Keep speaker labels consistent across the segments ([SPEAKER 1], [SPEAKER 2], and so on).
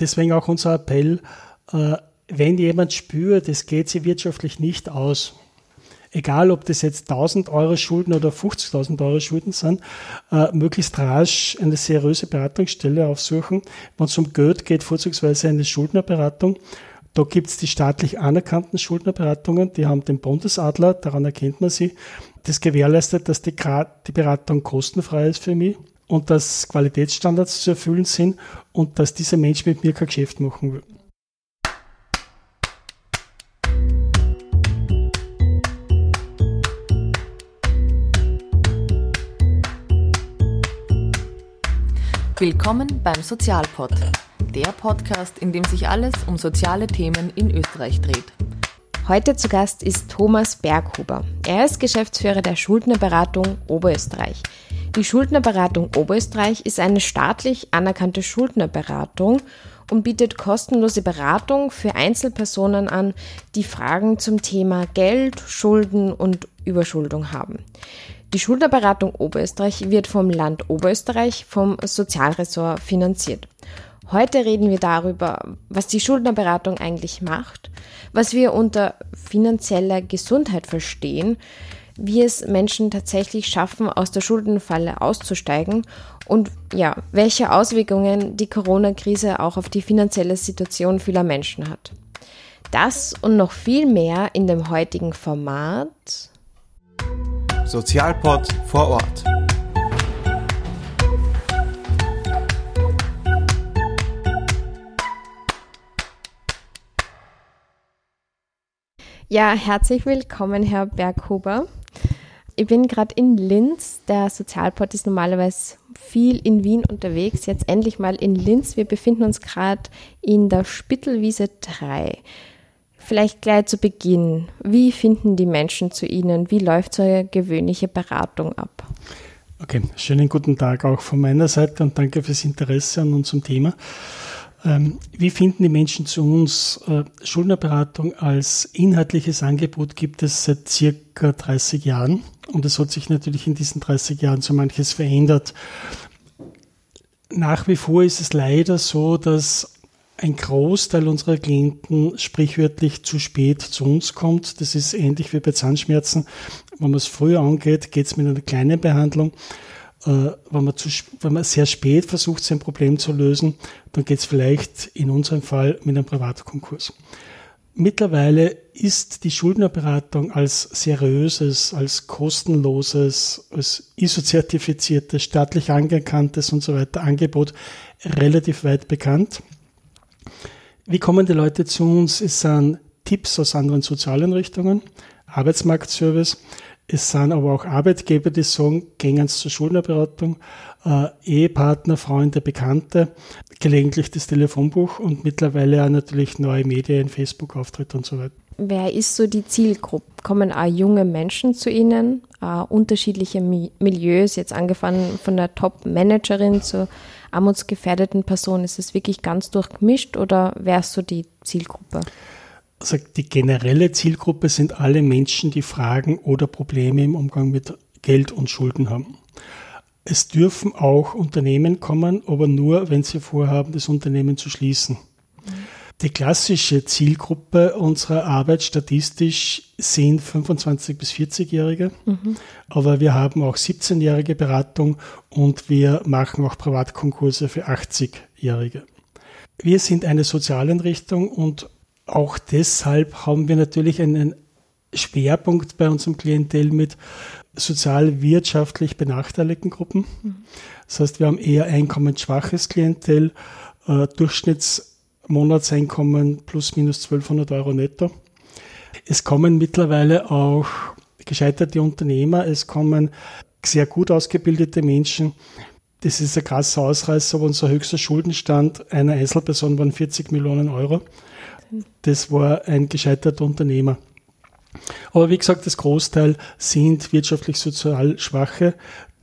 [SPEAKER 1] deswegen auch unser Appell, äh, wenn jemand spürt, es geht sie wirtschaftlich nicht aus, egal ob das jetzt 1000 Euro Schulden oder 50.000 Euro Schulden sind, äh, möglichst rasch eine seriöse Beratungsstelle aufsuchen. Wenn es um Geld geht, vorzugsweise eine Schuldnerberatung. Da gibt es die staatlich anerkannten Schuldnerberatungen, die haben den Bundesadler, daran erkennt man sie. Das gewährleistet, dass die, die Beratung kostenfrei ist für mich und dass Qualitätsstandards zu erfüllen sind und dass dieser Mensch mit mir kein Geschäft machen will.
[SPEAKER 2] Willkommen beim Sozialpod, der Podcast, in dem sich alles um soziale Themen in Österreich dreht.
[SPEAKER 3] Heute zu Gast ist Thomas Berghuber. Er ist Geschäftsführer der Schuldnerberatung Oberösterreich. Die Schuldnerberatung Oberösterreich ist eine staatlich anerkannte Schuldnerberatung und bietet kostenlose Beratung für Einzelpersonen an, die Fragen zum Thema Geld, Schulden und Überschuldung haben. Die Schuldnerberatung Oberösterreich wird vom Land Oberösterreich vom Sozialressort finanziert. Heute reden wir darüber, was die Schuldnerberatung eigentlich macht, was wir unter finanzieller Gesundheit verstehen, wie es Menschen tatsächlich schaffen, aus der Schuldenfalle auszusteigen und ja, welche Auswirkungen die Corona-Krise auch auf die finanzielle Situation vieler Menschen hat. Das und noch viel mehr in dem heutigen Format
[SPEAKER 4] Sozialpod vor Ort.
[SPEAKER 3] Ja, herzlich willkommen, Herr Berghuber. Ich bin gerade in Linz. Der Sozialpod ist normalerweise viel in Wien unterwegs. Jetzt endlich mal in Linz. Wir befinden uns gerade in der Spittelwiese 3. Vielleicht gleich zu Beginn. Wie finden die Menschen zu Ihnen? Wie läuft so eine gewöhnliche Beratung ab?
[SPEAKER 1] Okay, schönen guten Tag auch von meiner Seite und danke fürs Interesse an unserem Thema. Ähm, wie finden die Menschen zu uns? Äh, Schuldnerberatung als inhaltliches Angebot gibt es seit circa 30 Jahren und es hat sich natürlich in diesen 30 Jahren so manches verändert. Nach wie vor ist es leider so, dass ein Großteil unserer Klienten sprichwörtlich zu spät zu uns kommt. Das ist ähnlich wie bei Zahnschmerzen. Wenn man es früher angeht, geht es mit einer kleinen Behandlung. Äh, wenn, man zu, wenn man sehr spät versucht, sein Problem zu lösen, dann geht es vielleicht in unserem Fall mit einem Privatkonkurs. Mittlerweile ist die Schuldnerberatung als seriöses, als kostenloses, als ISO-zertifiziertes, staatlich anerkanntes und so weiter Angebot relativ weit bekannt. Wie kommen die Leute zu uns? Es sind Tipps aus anderen Sozialeinrichtungen, Arbeitsmarktservice. Es sind aber auch Arbeitgeber, die sagen, gehen zur Schuldnerberatung, äh, Ehepartner, Freunde, Bekannte, gelegentlich das Telefonbuch und mittlerweile auch natürlich neue Medien, Facebook-Auftritte und so weiter.
[SPEAKER 3] Wer ist so die Zielgruppe? Kommen auch junge Menschen zu Ihnen, äh, unterschiedliche Mi Milieus, jetzt angefangen von der Top-Managerin zur armutsgefährdeten Person? Ist es wirklich ganz durchgemischt oder wärst du die Zielgruppe?
[SPEAKER 1] Also die generelle Zielgruppe sind alle Menschen, die Fragen oder Probleme im Umgang mit Geld und Schulden haben. Es dürfen auch Unternehmen kommen, aber nur, wenn sie vorhaben, das Unternehmen zu schließen. Die klassische Zielgruppe unserer Arbeit statistisch sind 25 bis 40-Jährige, mhm. aber wir haben auch 17-jährige Beratung und wir machen auch Privatkonkurse für 80-Jährige. Wir sind eine Sozialeinrichtung und auch deshalb haben wir natürlich einen Schwerpunkt bei unserem Klientel mit sozial-wirtschaftlich benachteiligten Gruppen. Das heißt, wir haben eher einkommensschwaches Klientel, äh, Durchschnitts Monatseinkommen plus minus 1200 Euro netto. Es kommen mittlerweile auch gescheiterte Unternehmer, es kommen sehr gut ausgebildete Menschen. Das ist ein krasser Ausreißer, aber unser höchster Schuldenstand einer Einzelperson waren 40 Millionen Euro. Das war ein gescheiterter Unternehmer. Aber wie gesagt, das Großteil sind wirtschaftlich sozial Schwache,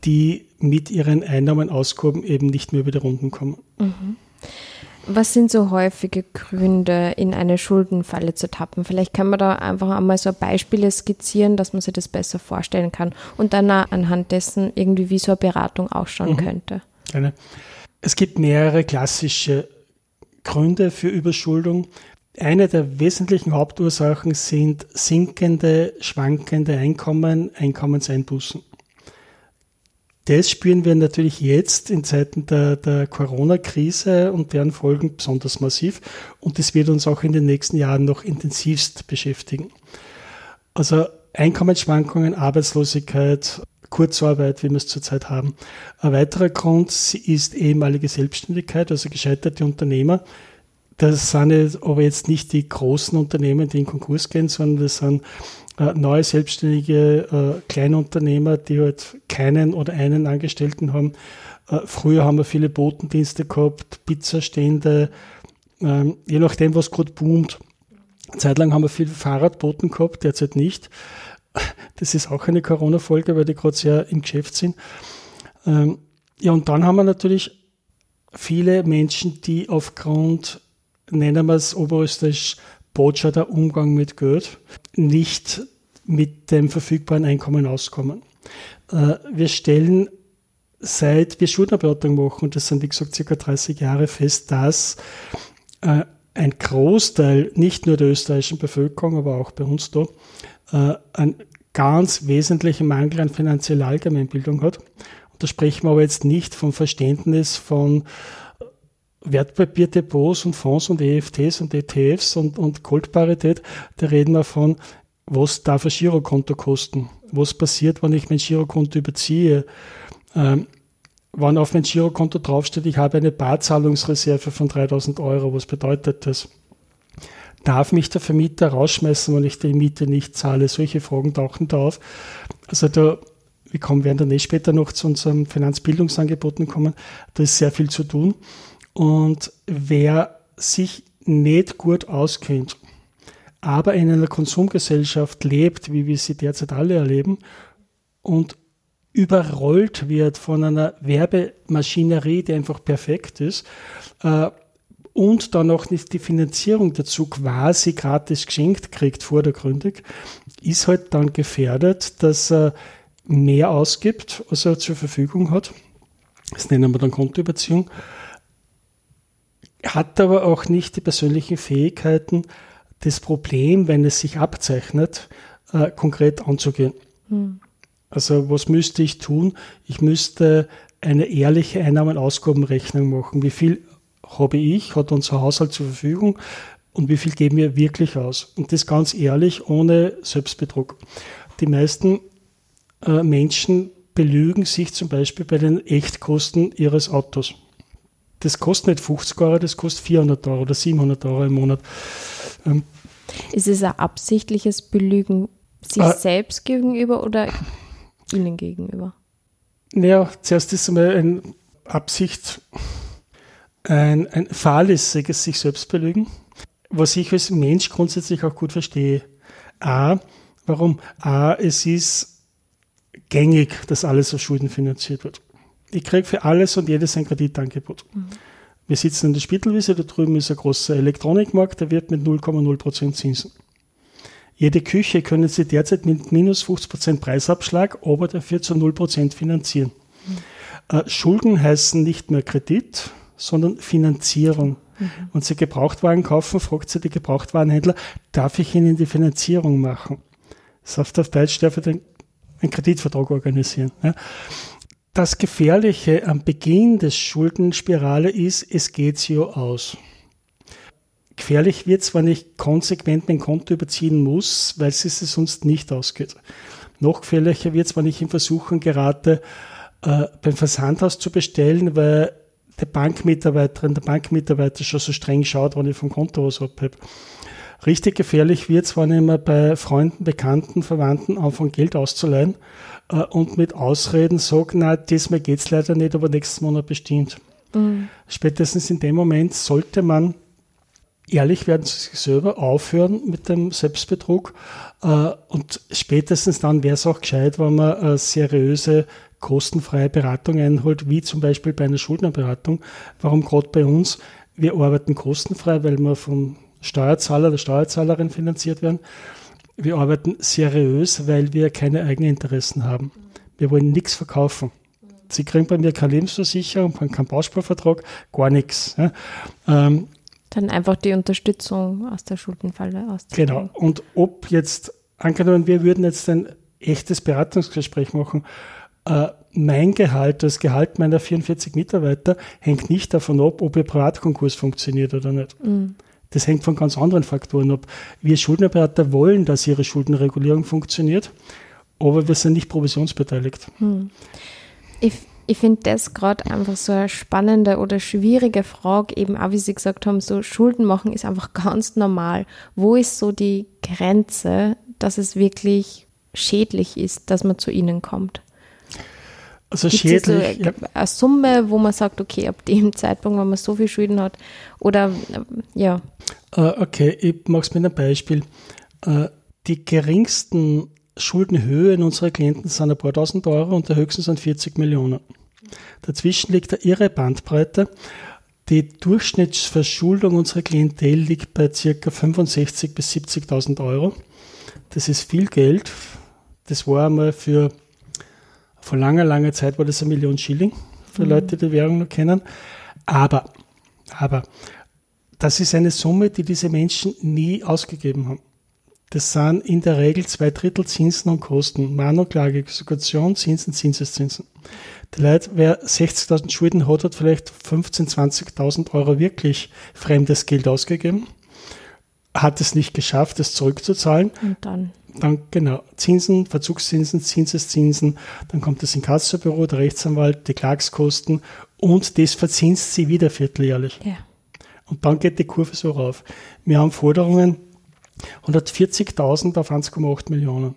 [SPEAKER 1] die mit ihren Einnahmen auskommen, eben nicht mehr über die Runden kommen. Mhm.
[SPEAKER 3] Was sind so häufige Gründe, in eine Schuldenfalle zu tappen? Vielleicht kann man da einfach einmal so Beispiele skizzieren, dass man sich das besser vorstellen kann und dann anhand dessen irgendwie wie so eine Beratung ausschauen mhm. könnte.
[SPEAKER 1] Gerne. Es gibt mehrere klassische Gründe für Überschuldung. Eine der wesentlichen Hauptursachen sind sinkende, schwankende Einkommen, Einkommenseinbußen. Das spüren wir natürlich jetzt in Zeiten der, der Corona-Krise und deren Folgen besonders massiv. Und das wird uns auch in den nächsten Jahren noch intensivst beschäftigen. Also Einkommensschwankungen, Arbeitslosigkeit, Kurzarbeit, wie wir es zurzeit haben. Ein weiterer Grund ist ehemalige Selbstständigkeit, also gescheiterte Unternehmer. Das sind aber jetzt nicht die großen Unternehmen, die in Konkurs gehen, sondern das sind äh, neue selbstständige äh, Kleinunternehmer, die halt keinen oder einen Angestellten haben. Äh, früher haben wir viele Botendienste gehabt, Pizzastände, ähm, je nachdem, was gerade boomt. Zeitlang haben wir viele Fahrradboten gehabt, derzeit nicht. Das ist auch eine Corona-Folge, weil die gerade sehr im Geschäft sind. Ähm, ja, und dann haben wir natürlich viele Menschen, die aufgrund, nennen wir es oberösterreichisch, Botscha der Umgang mit Geld, nicht mit dem verfügbaren Einkommen auskommen. Äh, wir stellen seit wir Schuldnerberatung machen, und das sind wie gesagt circa 30 Jahre fest, dass äh, ein Großteil nicht nur der österreichischen Bevölkerung, aber auch bei uns da, äh, einen ganz wesentlichen Mangel an finanzieller Allgemeinbildung hat. Und da sprechen wir aber jetzt nicht vom Verständnis von Wertpapierdepots und Fonds und EFTs und ETFs und, und Goldparität, da reden wir von, was darf ein Girokonto kosten? Was passiert, wenn ich mein Girokonto überziehe? Ähm, wenn auf mein Girokonto draufsteht, ich habe eine Barzahlungsreserve von 3000 Euro, was bedeutet das? Darf mich der Vermieter rausschmeißen, wenn ich die Miete nicht zahle? Solche Fragen tauchen da auf. Also da, wir kommen, werden dann eh später noch zu unseren Finanzbildungsangeboten kommen. Da ist sehr viel zu tun. Und wer sich nicht gut auskennt, aber in einer Konsumgesellschaft lebt, wie wir sie derzeit alle erleben, und überrollt wird von einer Werbemaschinerie, die einfach perfekt ist, äh, und dann auch nicht die Finanzierung dazu quasi gratis geschenkt kriegt, vordergründig, ist halt dann gefährdet, dass er mehr ausgibt, als er zur Verfügung hat. Das nennen wir dann Kontoüberziehung hat aber auch nicht die persönlichen Fähigkeiten, das Problem, wenn es sich abzeichnet, äh, konkret anzugehen. Hm. Also was müsste ich tun? Ich müsste eine ehrliche Einnahmen-Ausgabenrechnung machen. Wie viel habe ich, hat unser Haushalt zur Verfügung und wie viel geben wir wirklich aus? Und das ganz ehrlich, ohne Selbstbetrug. Die meisten äh, Menschen belügen sich zum Beispiel bei den Echtkosten ihres Autos das kostet nicht 50 Euro, das kostet 400 Euro oder 700 Euro im Monat.
[SPEAKER 3] Ähm, ist es ein absichtliches Belügen sich äh, selbst gegenüber oder Ihnen gegenüber?
[SPEAKER 1] Naja, zuerst ist einmal eine Absicht, ein, ein fahrlässiges sich selbst belügen, was ich als Mensch grundsätzlich auch gut verstehe. A, warum? A, es ist gängig, dass alles aus Schulden finanziert wird ich kriege für alles und jedes ein Kreditangebot. Mhm. Wir sitzen in der Spittelwiese, da drüben ist ein großer Elektronikmarkt, der wird mit 0,0% Zinsen. Jede Küche können Sie derzeit mit minus 50% Preisabschlag, aber dafür zu 0% finanzieren. Mhm. Äh, Schulden heißen nicht mehr Kredit, sondern Finanzierung. Mhm. Und Sie Gebrauchtwagen kaufen, fragt Sie die Gebrauchtwarenhändler, darf ich Ihnen die Finanzierung machen? Das heißt auf Deutsch, darf ich den, einen Kreditvertrag organisieren. Ja? Das Gefährliche am Beginn des Schuldenspirale ist, es geht so aus. Gefährlich wird es, wenn ich konsequent mein Konto überziehen muss, weil es sich sonst nicht ausgeht. Noch gefährlicher wird es, wenn ich in Versuchen gerate, äh, beim Versandhaus zu bestellen, weil der Bankmitarbeiterin, der Bankmitarbeiter schon so streng schaut, wenn ich vom Konto was abhebe. Richtig gefährlich wird es, wenn ich mir bei Freunden, Bekannten, Verwandten anfange, Geld auszuleihen äh, und mit Ausreden sage, na, diesmal geht es leider nicht, aber nächstes Monat bestimmt. Mhm. Spätestens in dem Moment sollte man ehrlich werden zu sich selber, aufhören mit dem Selbstbetrug äh, und spätestens dann wäre es auch gescheit, wenn man eine seriöse kostenfreie Beratung einholt, wie zum Beispiel bei einer Schuldnerberatung. Warum gerade bei uns? Wir arbeiten kostenfrei, weil wir vom Steuerzahler, der Steuerzahlerin finanziert werden wir arbeiten seriös, weil wir keine eigenen Interessen haben. Wir wollen nichts verkaufen. Sie kriegen bei mir keine Lebensversicherung, keinen Bausparvertrag, gar nichts. Ja. Ähm,
[SPEAKER 3] Dann einfach die Unterstützung aus der Schuldenfalle aus.
[SPEAKER 1] Genau. Und ob jetzt, angenommen, wir würden jetzt ein echtes Beratungsgespräch machen, äh, mein Gehalt, das Gehalt meiner 44 Mitarbeiter hängt nicht davon ab, ob ihr Privatkonkurs funktioniert oder nicht. Mhm. Das hängt von ganz anderen Faktoren ab. Wir Schuldnerberater wollen, dass ihre Schuldenregulierung funktioniert, aber wir sind nicht provisionsbeteiligt. Mhm.
[SPEAKER 3] Ich, ich finde das gerade einfach so eine spannende oder schwierige Frage, eben auch wie Sie gesagt haben, so Schulden machen ist einfach ganz normal. Wo ist so die Grenze, dass es wirklich schädlich ist, dass man zu Ihnen kommt?
[SPEAKER 1] Also schädlich.
[SPEAKER 3] So eine Summe, wo man sagt, okay, ab dem Zeitpunkt, wenn man so viel Schulden hat, oder ja.
[SPEAKER 1] Uh, okay, ich mache es mit einem Beispiel. Uh, die geringsten Schuldenhöhe in unserer Klienten sind ein paar tausend Euro und der höchsten sind 40 Millionen. Dazwischen liegt eine irre Bandbreite. Die Durchschnittsverschuldung unserer Klientel liegt bei ca. 65.000 bis 70.000 Euro. Das ist viel Geld. Das war einmal für, vor langer, langer Zeit war das eine Million Schilling, für mhm. Leute, die die Währung noch kennen. Aber, aber, das ist eine Summe, die diese Menschen nie ausgegeben haben. Das sind in der Regel zwei Drittel Zinsen und Kosten. Mahnklage, Exekution, Zinsen, Zinseszinsen. Die Leute, wer 60.000 Schulden hat, hat vielleicht 15.000, 20.000 Euro wirklich fremdes Geld ausgegeben, hat es nicht geschafft, es zurückzuzahlen.
[SPEAKER 3] Und dann?
[SPEAKER 1] Dann, genau, Zinsen, Verzugszinsen, Zinseszinsen, dann kommt das Inkassobüro, der Rechtsanwalt, die Klagskosten und das verzinst sie wieder vierteljährlich. Ja. Und dann geht die Kurve so rauf. Wir haben Forderungen, 140.000 auf 1,8 Millionen.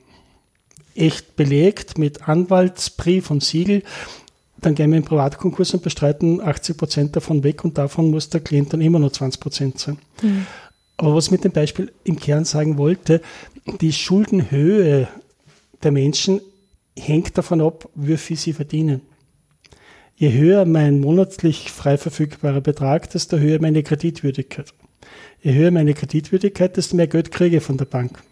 [SPEAKER 1] Echt belegt mit Anwaltsbrief und Siegel. Dann gehen wir in Privatkonkurs und bestreiten 80 Prozent davon weg und davon muss der Klient dann immer nur 20 Prozent sein. Mhm. Aber was ich mit dem Beispiel im Kern sagen wollte, die Schuldenhöhe der Menschen hängt davon ab, wie viel sie verdienen. Je höher mein monatlich frei verfügbarer Betrag, desto höher meine Kreditwürdigkeit je höher meine Kreditwürdigkeit, desto mehr Geld kriege ich von der Bank.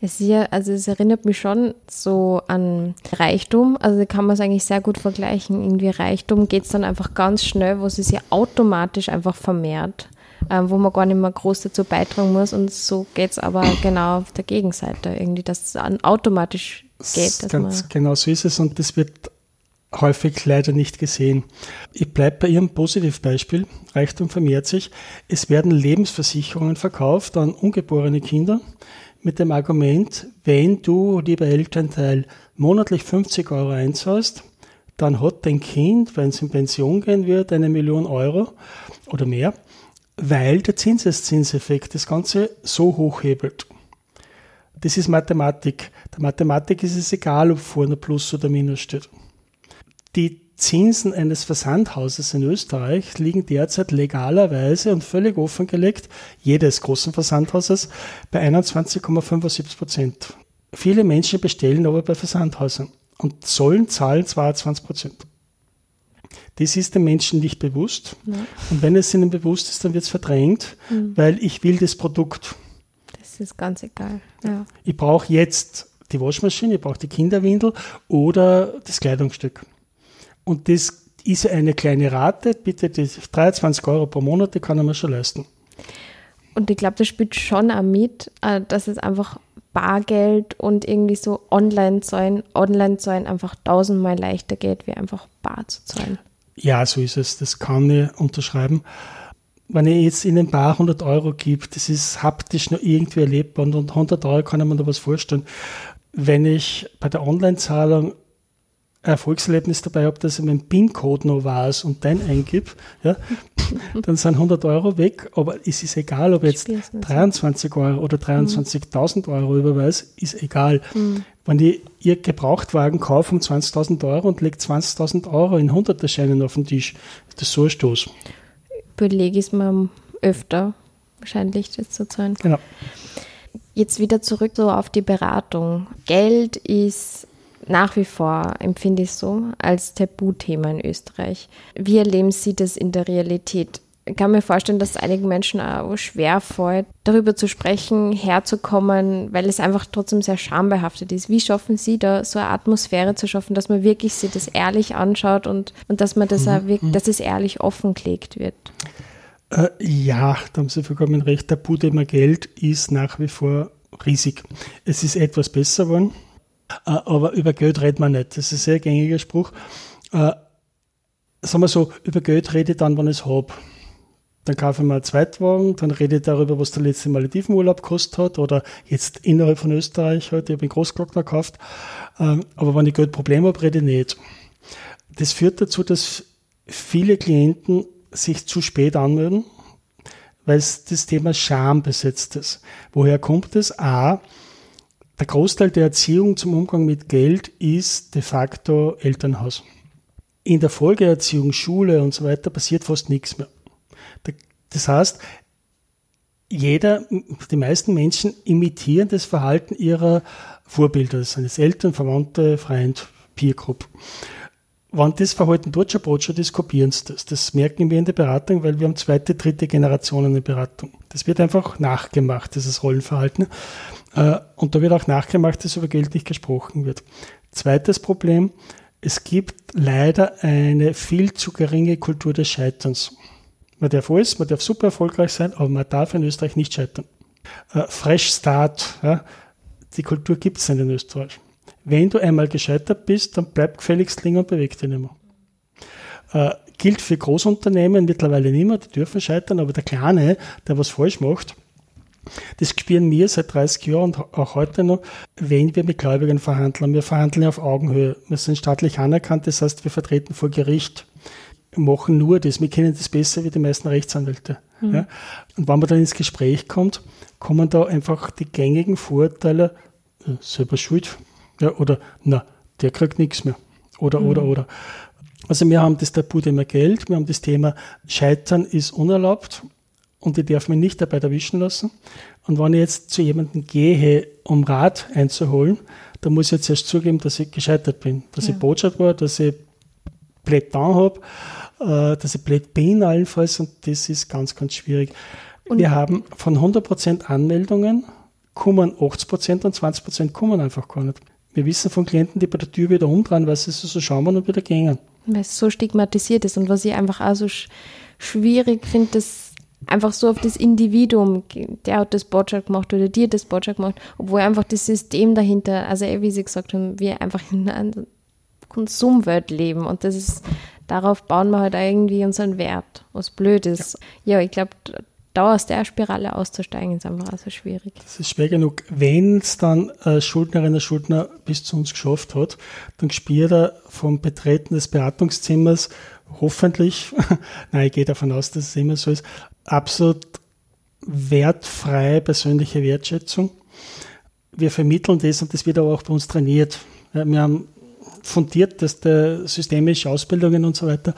[SPEAKER 3] Es, ja, also es erinnert mich schon so an Reichtum. Also kann man es eigentlich sehr gut vergleichen. Irgendwie Reichtum geht es dann einfach ganz schnell, wo es sich automatisch einfach vermehrt, äh, wo man gar nicht mehr groß dazu beitragen muss. Und so geht es aber genau auf der Gegenseite irgendwie, dass es automatisch geht.
[SPEAKER 1] Ganz genau so ist es und das wird häufig leider nicht gesehen. Ich bleibe bei Ihrem Positivbeispiel. Reichtum vermehrt sich. Es werden Lebensversicherungen verkauft an ungeborene Kinder mit dem Argument, wenn du, lieber Elternteil, monatlich 50 Euro einzahlst, dann hat dein Kind, wenn es in Pension gehen wird, eine Million Euro oder mehr, weil der Zinseszinseffekt das Ganze so hochhebelt. Das ist Mathematik. Der Mathematik ist es egal, ob vorne Plus oder Minus steht. Die Zinsen eines Versandhauses in Österreich liegen derzeit legalerweise und völlig offengelegt, jedes großen Versandhauses, bei 21,75 Prozent. Viele Menschen bestellen aber bei Versandhäusern und sollen zahlen 22 Prozent. Das ist den Menschen nicht bewusst. Ja. Und wenn es ihnen bewusst ist, dann wird es verdrängt, mhm. weil ich will das Produkt.
[SPEAKER 3] Das ist ganz egal. Ja.
[SPEAKER 1] Ich brauche jetzt die Waschmaschine, ich brauche die Kinderwindel oder das Kleidungsstück. Und das ist eine kleine Rate, bitte die 23 Euro pro Monat, die kann man schon leisten.
[SPEAKER 3] Und ich glaube, das spielt schon auch mit, äh, dass es einfach Bargeld und irgendwie so Online-Zahlen, Online-Zahlen einfach tausendmal leichter geht, wie einfach bar zu zahlen.
[SPEAKER 1] Ja, so ist es. Das kann ich unterschreiben. Wenn ich jetzt in den Bar 100 Euro gebe, das ist haptisch noch irgendwie erlebbar und 100 Euro kann ich mir da was vorstellen. Wenn ich bei der Online-Zahlung Erfolgserlebnis dabei habe, dass ich meinen PIN-Code noch weiß und den eingib, ja, dann sind 100 Euro weg, aber es ist egal, ob jetzt 23 Euro oder 23.000 Euro überweise, ist egal. Mhm. Wenn ich ihr Gebrauchtwagen kaufe um 20.000 Euro und lege 20.000 Euro in 100er Scheinen auf den Tisch, ist das so ein Stoß.
[SPEAKER 3] Überlege ich es mir öfter, wahrscheinlich das zu zahlen.
[SPEAKER 1] Genau.
[SPEAKER 3] Jetzt wieder zurück so auf die Beratung. Geld ist nach wie vor, empfinde ich so, als Tabuthema in Österreich. Wie erleben Sie das in der Realität? Ich kann mir vorstellen, dass es einigen Menschen auch schwer fällt, darüber zu sprechen, herzukommen, weil es einfach trotzdem sehr schambehaftet ist. Wie schaffen Sie da so eine Atmosphäre zu schaffen, dass man wirklich sich das ehrlich anschaut und, und dass man das mhm. auch wirklich, mhm. dass es ehrlich offengelegt wird?
[SPEAKER 1] Äh, ja, da haben Sie vollkommen recht. Der Bude Geld ist nach wie vor riesig. Es ist etwas besser geworden, äh, aber über Geld redet man nicht. Das ist ein sehr gängiger Spruch. Äh, sagen wir so, über Geld rede ich dann, wenn ich es habe. Dann kaufe ich mal einen Zweitwagen, dann rede ich darüber, was der letzte Maledivenurlaub gekostet hat oder jetzt innerhalb von Österreich halt, ich habe einen Großglockner gekauft. Ähm, aber wenn ich Geldprobleme habe, rede ich nicht. Das führt dazu, dass viele Klienten sich zu spät anmelden, weil das Thema Scham besetzt ist. Woher kommt es? A, der Großteil der Erziehung zum Umgang mit Geld ist de facto Elternhaus. In der Folgeerziehung, Schule und so weiter passiert fast nichts mehr. Das heißt, jeder, die meisten Menschen imitieren das Verhalten ihrer Vorbilder, das jetzt Eltern, Verwandte, Freund, Peer Group. Wenn das Verhalten dort schon brot ist, kopieren sie das. Das merken wir in der Beratung, weil wir haben zweite, dritte Generationen in Beratung. Das wird einfach nachgemacht, dieses Rollenverhalten. Äh, und da wird auch nachgemacht, dass über Geld nicht gesprochen wird. Zweites Problem, es gibt leider eine viel zu geringe Kultur des Scheiterns. Man darf alles, man darf super erfolgreich sein, aber man darf in Österreich nicht scheitern. Äh, Fresh Start, ja, die Kultur gibt es in Österreich. Wenn du einmal gescheitert bist, dann bleib gefälligst liegen und beweg dich nicht mehr. Äh, gilt für Großunternehmen mittlerweile nicht mehr, die dürfen scheitern, aber der Kleine, der was falsch macht, das spüren wir seit 30 Jahren und auch heute noch, wenn wir mit Gläubigen verhandeln. Wir verhandeln auf Augenhöhe. Wir sind staatlich anerkannt, das heißt, wir vertreten vor Gericht machen nur das. Wir kennen das besser wie die meisten Rechtsanwälte. Mhm. Ja? Und wenn man dann ins Gespräch kommt, kommen da einfach die gängigen Vorurteile, äh, selber schuld, ja, oder na, der kriegt nichts mehr. Oder, mhm. oder, oder. Also wir haben das Tabu-Thema Geld, wir haben das Thema Scheitern ist unerlaubt und ich darf mich nicht dabei erwischen lassen. Und wenn ich jetzt zu jemandem gehe, um Rat einzuholen, dann muss ich jetzt erst zugeben, dass ich gescheitert bin, dass ja. ich Botschaft war, dass ich Plätan habe äh, dass ich blöd bin allenfalls und das ist ganz, ganz schwierig. Und wir haben von 100% Anmeldungen kommen 80% und 20% kommen einfach gar nicht. Wir wissen von Klienten, die bei der Tür wieder umdrehen, weil sie so schauen und wieder gehen.
[SPEAKER 3] Weil es so stigmatisiert ist und was ich einfach auch so sch schwierig finde, dass einfach so auf das Individuum, der hat das Botschaft gemacht oder dir das Botschaft gemacht, obwohl einfach das System dahinter, also wie Sie gesagt haben, wir einfach in einer Konsumwelt leben und das ist darauf bauen wir halt irgendwie unseren Wert, was blöd ist. Ja, ja ich glaube, da aus der Spirale auszusteigen, ist einfach also schwierig.
[SPEAKER 1] Das ist schwer genug. Wenn es dann äh, Schuldnerin oder Schuldner bis zu uns geschafft hat, dann spürt er vom Betreten des Beratungszimmers hoffentlich, nein, ich gehe davon aus, dass es immer so ist, absolut wertfreie persönliche Wertschätzung. Wir vermitteln das und das wird aber auch bei uns trainiert. Wir haben fundierteste systemische Ausbildungen und so weiter.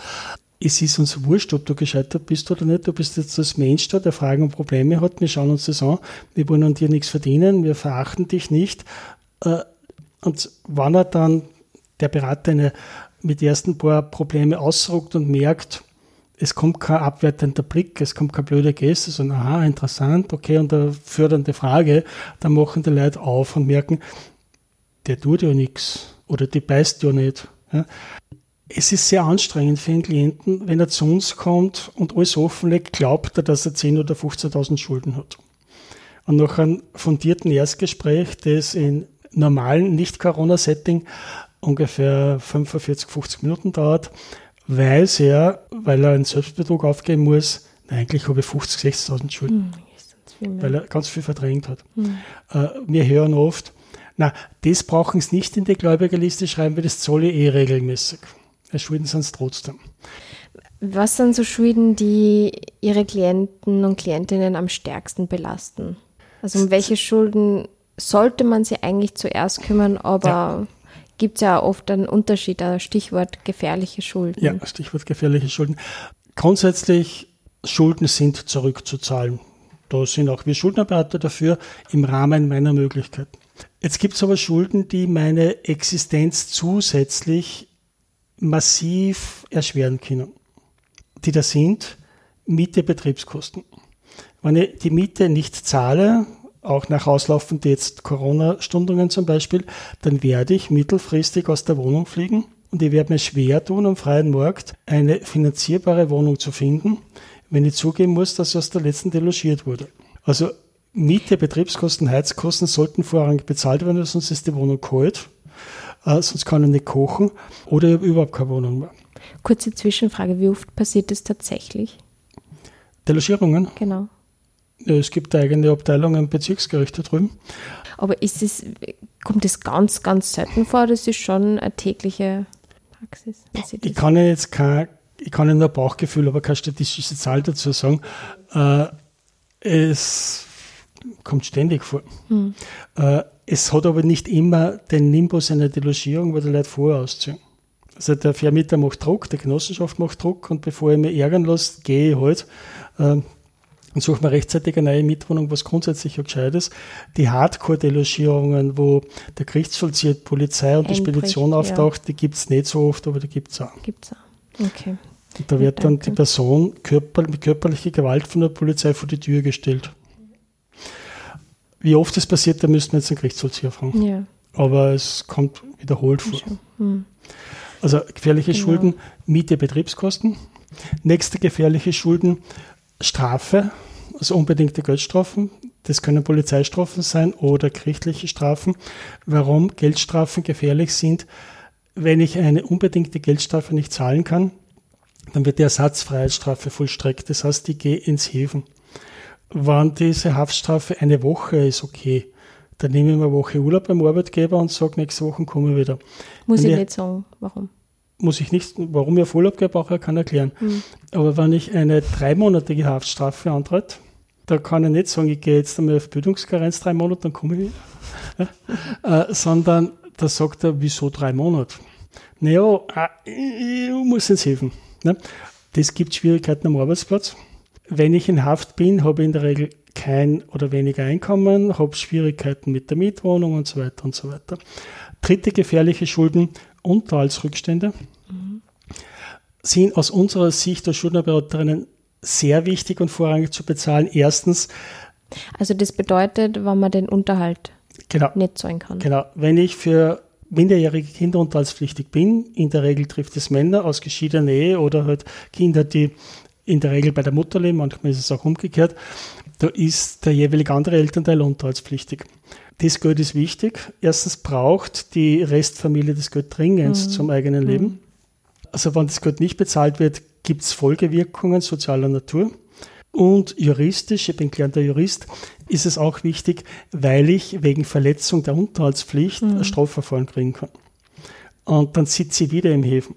[SPEAKER 1] Es ist uns wurscht, ob du gescheitert bist oder nicht. Du bist jetzt das Mensch da, der Fragen und Probleme hat. Wir schauen uns das an. Wir wollen an dir nichts verdienen. Wir verachten dich nicht. Äh, und wann er dann, der Berater, eine, mit ersten paar Probleme ausruckt und merkt, es kommt kein abwertender Blick, es kommt kein blöder Geste, sondern aha, interessant, okay, und eine fördernde Frage, dann machen die Leute auf und merken, der tut ja nichts oder die beißt ja nicht. Ja. Es ist sehr anstrengend für einen Klienten, wenn er zu uns kommt und alles offenlegt, glaubt er, dass er 10.000 oder 15.000 Schulden hat. Und nach einem fundierten Erstgespräch, das in normalen Nicht-Corona-Setting ungefähr 45, 50 Minuten dauert, weiß er, weil er einen Selbstbetrug aufgeben muss, eigentlich habe ich 50, 60.000 Schulden. Mhm, weil er ganz viel verdrängt hat. Mhm. Wir hören oft, na, das brauchen Sie nicht in die Gläubigerliste schreiben, weil das zolle eh regelmäßig. Schulden sind es trotzdem.
[SPEAKER 3] Was sind so Schulden, die Ihre Klienten und Klientinnen am stärksten belasten? Also um welche Schulden sollte man sich eigentlich zuerst kümmern, aber ja. gibt es ja oft einen Unterschied, Stichwort gefährliche Schulden.
[SPEAKER 1] Ja, Stichwort gefährliche Schulden. Grundsätzlich, Schulden sind zurückzuzahlen. Da sind auch wir Schuldnerberater dafür im Rahmen meiner Möglichkeiten. Jetzt gibt es aber Schulden, die meine Existenz zusätzlich massiv erschweren können. Die da sind Miete, Betriebskosten. Wenn ich die Miete nicht zahle, auch nach Auslaufen jetzt Corona-Stundungen zum Beispiel, dann werde ich mittelfristig aus der Wohnung fliegen und ich werde mir schwer tun, am freien Markt eine finanzierbare Wohnung zu finden, wenn ich zugeben muss, dass ich aus der letzten delogiert wurde. Also Miete, Betriebskosten, Heizkosten sollten vorrangig bezahlt werden, sonst ist die Wohnung kalt, äh, sonst kann ich nicht kochen oder ich habe überhaupt keine Wohnung mehr.
[SPEAKER 3] Kurze Zwischenfrage, wie oft passiert das tatsächlich?
[SPEAKER 1] Delogierungen?
[SPEAKER 3] Genau.
[SPEAKER 1] Ja, es gibt eigene Abteilung im Bezirksgericht da drüben.
[SPEAKER 3] Aber ist es, kommt es ganz, ganz selten vor? Das ist schon eine tägliche Praxis.
[SPEAKER 1] Ich kann ja jetzt kein, ich kann ja nur Bauchgefühl, aber keine statistische Zahl dazu sagen. Äh, es kommt ständig vor. Hm. Äh, es hat aber nicht immer den Nimbus einer Delogierung, weil die Leute vorher ausziehen. Also der Vermieter macht Druck, die Genossenschaft macht Druck und bevor ich mich ärgern lasse, gehe ich halt äh, und suche mir rechtzeitig eine neue Mietwohnung, was grundsätzlich ja gescheit ist. Die Hardcore-Delogierungen, wo der Gerichtsvollzieher, Polizei und die Spedition auftaucht, ja. die gibt es nicht so oft, aber die gibt es auch.
[SPEAKER 3] Gibt's auch. Okay.
[SPEAKER 1] Und da wird ja, dann die Person körper, mit körperlicher Gewalt von der Polizei vor die Tür gestellt. Wie oft das passiert, da müssten wir jetzt den Gerichtsvollzieher fragen. Ja. Aber es kommt wiederholt vor. Hm. Also gefährliche genau. Schulden, Miete, Betriebskosten. Nächste gefährliche Schulden, Strafe, also unbedingte Geldstrafen. Das können Polizeistrafen sein oder gerichtliche Strafen. Warum Geldstrafen gefährlich sind, wenn ich eine unbedingte Geldstrafe nicht zahlen kann, dann wird die Ersatzfreiheitsstrafe vollstreckt. Das heißt, ich gehe ins Häfen. Wann diese Haftstrafe eine Woche ist, okay. Dann nehme ich mir eine Woche Urlaub beim Arbeitgeber und sage, nächste Woche komme ich wieder.
[SPEAKER 3] Muss wenn ich nicht sagen, warum?
[SPEAKER 1] Muss ich nicht, warum ich auf Urlaub gehe, brauche ich kann erklären. Mhm. Aber wenn ich eine dreimonatige Haftstrafe antritt, da kann ich nicht sagen, ich gehe jetzt einmal auf Bildungskarenz drei Monate, dann komme ich wieder. Äh, sondern da sagt er, wieso drei Monate? Naja, äh, ich muss ins Helfen. Ne? Das gibt Schwierigkeiten am Arbeitsplatz. Wenn ich in Haft bin, habe ich in der Regel kein oder weniger Einkommen, habe Schwierigkeiten mit der Mietwohnung und so weiter und so weiter. Dritte gefährliche Schulden, Unterhaltsrückstände, mhm. sind aus unserer Sicht als Schuldnerberaterinnen sehr wichtig und vorrangig zu bezahlen. Erstens.
[SPEAKER 3] Also das bedeutet, wenn man den Unterhalt
[SPEAKER 1] genau,
[SPEAKER 3] nicht zahlen kann.
[SPEAKER 1] Genau. Wenn ich für minderjährige Kinder unterhaltspflichtig bin, in der Regel trifft es Männer aus geschiedener Ehe oder halt Kinder, die in der Regel bei der Mutter leben, manchmal ist es auch umgekehrt, da ist der jeweilige andere Elternteil unterhaltspflichtig. Das Geld ist wichtig. Erstens braucht die Restfamilie das Geld dringend mhm. zum eigenen Leben. Mhm. Also wenn das Geld nicht bezahlt wird, gibt es Folgewirkungen sozialer Natur. Und juristisch, ich bin gelernter Jurist, ist es auch wichtig, weil ich wegen Verletzung der Unterhaltspflicht mhm. ein Strafverfahren kriegen kann. Und dann sitze ich wieder im Häfen.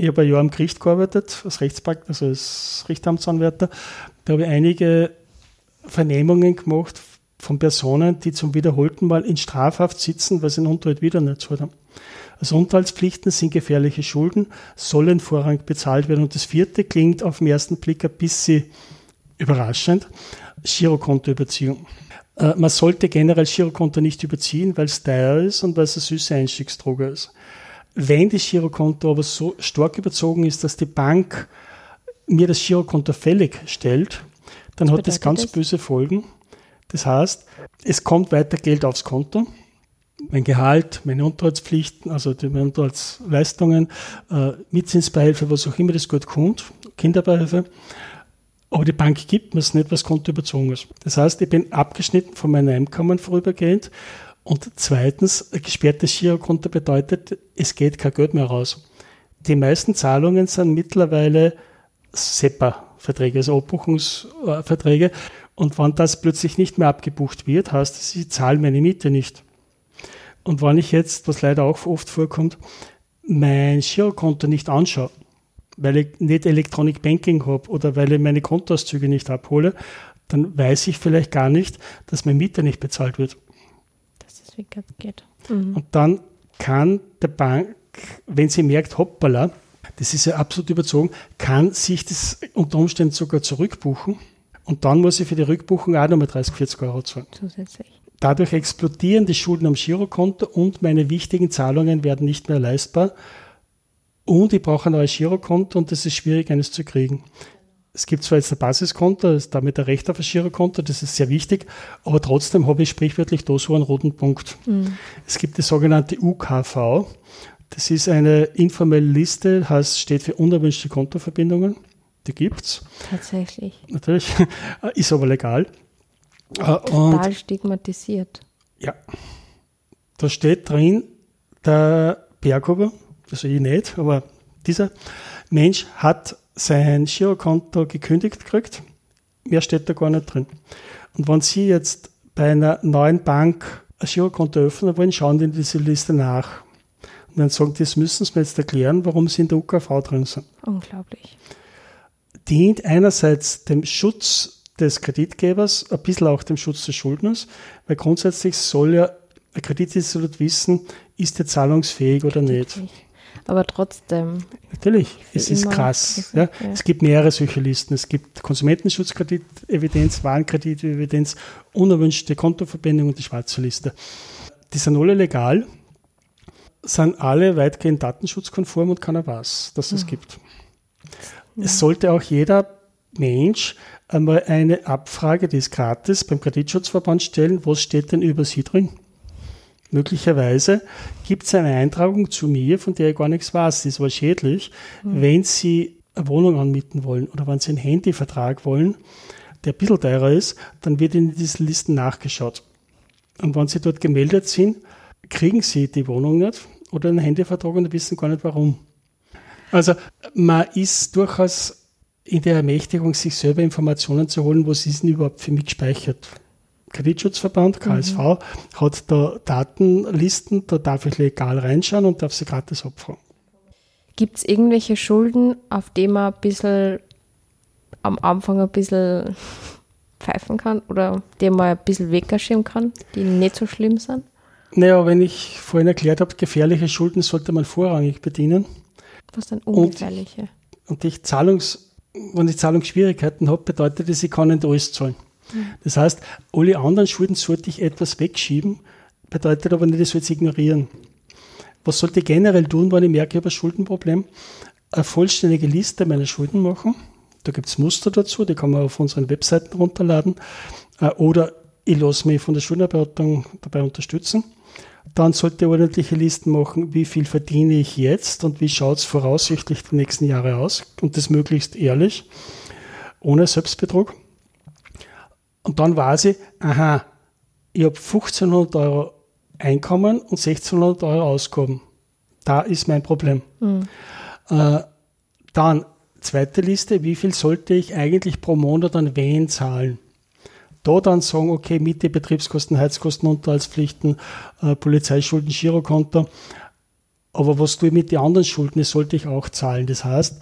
[SPEAKER 1] Ich habe ein Jahr am Gericht gearbeitet, als Rechtspakt, also als Richteramtsanwärter. Da habe ich einige Vernehmungen gemacht von Personen, die zum wiederholten Mal in Strafhaft sitzen, weil sie den Unterhalt wieder nicht zahlt haben. Also Unterhaltspflichten sind gefährliche Schulden, sollen vorrangig bezahlt werden. Und das vierte klingt auf den ersten Blick ein bisschen überraschend. Girokontoüberziehung. Äh, man sollte generell Girokonto nicht überziehen, weil es teuer ist und weil es eine süße Einstiegsdroge ist. Wenn das Girokonto aber so stark überzogen ist, dass die Bank mir das Girokonto fällig stellt, dann das hat das ganz das? böse Folgen. Das heißt, es kommt weiter Geld aufs Konto. Mein Gehalt, meine Unterhaltspflichten, also die, meine Unterhaltsleistungen, äh, Mietzinsbeihilfe, was auch immer das gut kommt, Kinderbeihilfe. Aber die Bank gibt mir es nicht, was Konto überzogen ist. Das heißt, ich bin abgeschnitten von meinem Einkommen vorübergehend. Und zweitens, gesperrtes Girokonto bedeutet, es geht kein Geld mehr raus. Die meisten Zahlungen sind mittlerweile SEPA-Verträge, also Abbuchungsverträge. Und wenn das plötzlich nicht mehr abgebucht wird, heißt es, ich zahle meine Miete nicht. Und wenn ich jetzt, was leider auch oft vorkommt, mein Girokonto nicht anschaue, weil ich nicht Electronic Banking habe oder weil ich meine Kontoauszüge nicht abhole, dann weiß ich vielleicht gar nicht, dass meine Miete nicht bezahlt wird.
[SPEAKER 3] Es geht.
[SPEAKER 1] Mhm. Und dann kann der Bank, wenn sie merkt, hoppala, das ist ja absolut überzogen, kann sich das unter Umständen sogar zurückbuchen. Und dann muss ich für die Rückbuchung auch nochmal 30, 40 Euro zahlen. Zusätzlich. Dadurch explodieren die Schulden am Girokonto und meine wichtigen Zahlungen werden nicht mehr leistbar. Und ich brauche ein neues Girokonto und es ist schwierig, eines zu kriegen. Es gibt zwar jetzt ein Basiskonto, das ist damit ein Recht auf ein Girokonto, das ist sehr wichtig, aber trotzdem habe ich sprichwörtlich da so einen roten Punkt. Mhm. Es gibt die sogenannte UKV. Das ist eine informelle Liste, heißt, steht für unerwünschte Kontoverbindungen. Die gibt's.
[SPEAKER 3] Tatsächlich.
[SPEAKER 1] Natürlich. Ist aber legal. Äh,
[SPEAKER 3] Total
[SPEAKER 1] Und
[SPEAKER 3] stigmatisiert.
[SPEAKER 1] ja, da steht drin, der Berghuber, also ich nicht, aber dieser Mensch hat sein Girokonto gekündigt gekriegt. Mehr steht da gar nicht drin. Und wenn Sie jetzt bei einer neuen Bank ein Girokonto öffnen wollen, schauen die in diese Liste nach. Und dann sagen, die, das müssen Sie mir jetzt erklären, warum Sie in der UKV drin sind.
[SPEAKER 3] Unglaublich.
[SPEAKER 1] Dient einerseits dem Schutz des Kreditgebers, ein bisschen auch dem Schutz des Schuldners, weil grundsätzlich soll ja ein Kreditinstitut wissen, ist er zahlungsfähig oder nicht.
[SPEAKER 3] Wirklich. Aber trotzdem,
[SPEAKER 1] Natürlich, es ist krass. Ja.
[SPEAKER 3] ja.
[SPEAKER 1] Es gibt mehrere solche Listen. Es gibt Konsumentenschutzkreditevidenz, Warenkreditevidenz, unerwünschte Kontoverbindung und die schwarze Liste. Die sind alle legal, sind alle weitgehend datenschutzkonform und keiner weiß, dass es gibt. Es sollte auch jeder Mensch einmal eine Abfrage, die ist gratis, beim Kreditschutzverband stellen, was steht denn über Sie drin? Möglicherweise gibt es eine Eintragung zu mir, von der ich gar nichts weiß. Das war schädlich. Wenn Sie eine Wohnung anmieten wollen oder wenn Sie einen Handyvertrag wollen, der ein bisschen teurer ist, dann wird in diesen Listen nachgeschaut. Und wenn Sie dort gemeldet sind, kriegen Sie die Wohnung nicht oder einen Handyvertrag und wissen gar nicht warum. Also man ist durchaus in der Ermächtigung, sich selber Informationen zu holen, was ist denn überhaupt für mich gespeichert. Kreditschutzverband, KSV, hat da Datenlisten, da darf ich legal reinschauen und darf sie gratis abfragen.
[SPEAKER 3] gibt es irgendwelche Schulden, auf die man ein bisschen am Anfang ein bisschen pfeifen kann oder die man ein bisschen weggeschirmen kann, die nicht so schlimm sind?
[SPEAKER 1] Naja, wenn ich vorhin erklärt habe, gefährliche Schulden sollte man vorrangig bedienen.
[SPEAKER 3] Was sind ungefährliche?
[SPEAKER 1] Und ich Zahlungs, wenn ich Zahlungsschwierigkeiten habe, bedeutet das, ich kann nicht alles zahlen. Das heißt, alle anderen Schulden sollte ich etwas wegschieben, bedeutet aber nicht, ich soll es ignorieren. Was sollte ich generell tun, wenn ich merke, ich habe ein Schuldenproblem? Eine vollständige Liste meiner Schulden machen. Da gibt es Muster dazu, die kann man auf unseren Webseiten runterladen. Äh, Oder ich lasse mich von der Schuldenberatung dabei unterstützen. Dann sollte ich ordentliche Listen machen, wie viel verdiene ich jetzt und wie schaut es voraussichtlich die nächsten Jahre aus. Und das möglichst ehrlich, ohne Selbstbetrug. Und dann weiß ich, aha, ich habe 1500 Euro Einkommen und 1600 Euro Ausgaben. Da ist mein Problem. Äh, dann, zweite Liste, wie viel sollte ich eigentlich pro Monat an wen zahlen? Da dann sagen, okay, Miete, Betriebskosten, Heizkosten, Unterhaltspflichten, äh, Polizeischulden, Girokonto. Aber was tue ich mit den anderen Schulden? Das sollte ich auch zahlen. Das heißt,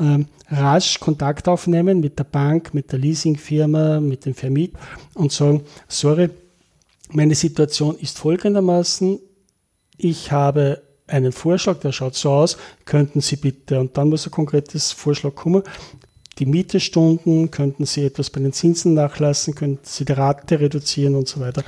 [SPEAKER 1] ähm, rasch Kontakt aufnehmen mit der Bank, mit der Leasingfirma, mit dem Vermiet und sagen, sorry, meine Situation ist folgendermaßen. Ich habe einen Vorschlag, der schaut so aus, könnten Sie bitte, und dann muss ein konkretes Vorschlag kommen, die Mietestunden, könnten Sie etwas bei den Zinsen nachlassen, könnten Sie die Rate reduzieren und so weiter.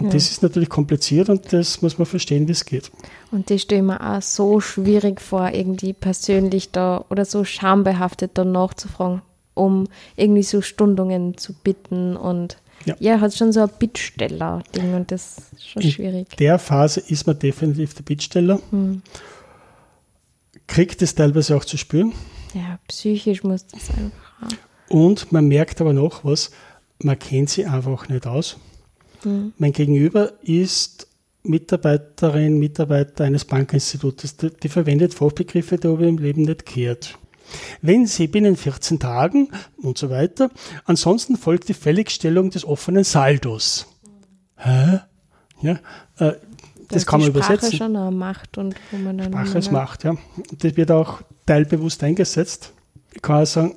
[SPEAKER 1] Und das ist natürlich kompliziert und das muss man verstehen, wie es geht.
[SPEAKER 3] Und die stelle ich mir auch so schwierig vor, irgendwie persönlich da oder so schambehaftet da nachzufragen, um irgendwie so Stundungen zu bitten und
[SPEAKER 1] Ja.
[SPEAKER 3] ja, hat schon so ein Bittsteller-Ding und das ist schon
[SPEAKER 1] In
[SPEAKER 3] schwierig.
[SPEAKER 1] der Phase ist man definitiv der Bittsteller. Kriegt es teilweise auch zu spüren.
[SPEAKER 3] Ja, psychisch muss das einfach.
[SPEAKER 1] Und man merkt aber noch was, man kennt sie einfach nicht aus. Mein Gegenüber ist Mitarbeiterin, Mitarbeiter eines Bankinstitutes. Die, die verwendet Fachbegriffe, die habe ich im Leben nicht gehört. Wenn Sie binnen 14 Tagen und so weiter, ansonsten folgt die Fälligstellung des offenen Saldos. Hä? Ja, äh, das kann man
[SPEAKER 3] die Sprache
[SPEAKER 1] übersetzen.
[SPEAKER 3] schon eine Macht und wo man dann
[SPEAKER 1] Sprache ist Macht, ja. Das wird auch teilbewusst eingesetzt. Ich kann auch sagen,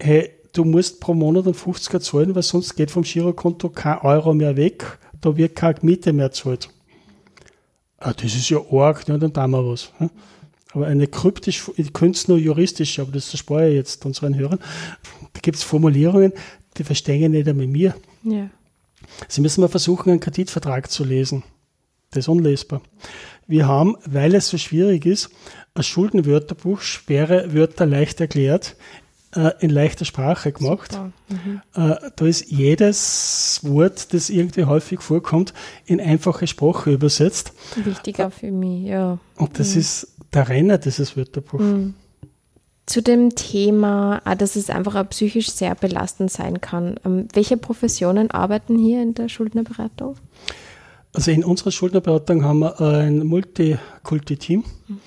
[SPEAKER 1] hey, du musst pro Monat einen 50er zahlen, weil sonst geht vom Girokonto kein Euro mehr weg, da wird keine Miete mehr zahlt. Ah, das ist ja arg, ja, dann tun wir was. hm? Aber eine kryptisch, ich könnte es nur juristisch, aber das erspare ich jetzt unseren Hörern. Da gibt es Formulierungen, die verstehen ich nicht einmal mir.
[SPEAKER 3] Ja.
[SPEAKER 1] Sie müssen mal versuchen, einen Kreditvertrag zu lesen. Das ist unlesbar. Wir haben, weil es so schwierig ist, ein Schuldenwörterbuch, schwere Wörter leicht erklärt, äh, in leichter Sprache gemacht.
[SPEAKER 3] Mhm.
[SPEAKER 1] Äh, da ist jedes Wort, das irgendwie häufig vorkommt, in einfache Sprache übersetzt.
[SPEAKER 3] Wichtiger für mich, ja.
[SPEAKER 1] Und das ist der Renner, dieses Wörterbuch.
[SPEAKER 3] Mhm. Zu dem Thema, ah, dass es einfach auch psychisch sehr belastend sein kann. Ähm, welche Professionen arbeiten hier in der Schuldnerberatung?
[SPEAKER 1] Also in unserer Schuldnerberatung haben wir ein Multikulti-Team. Mhm.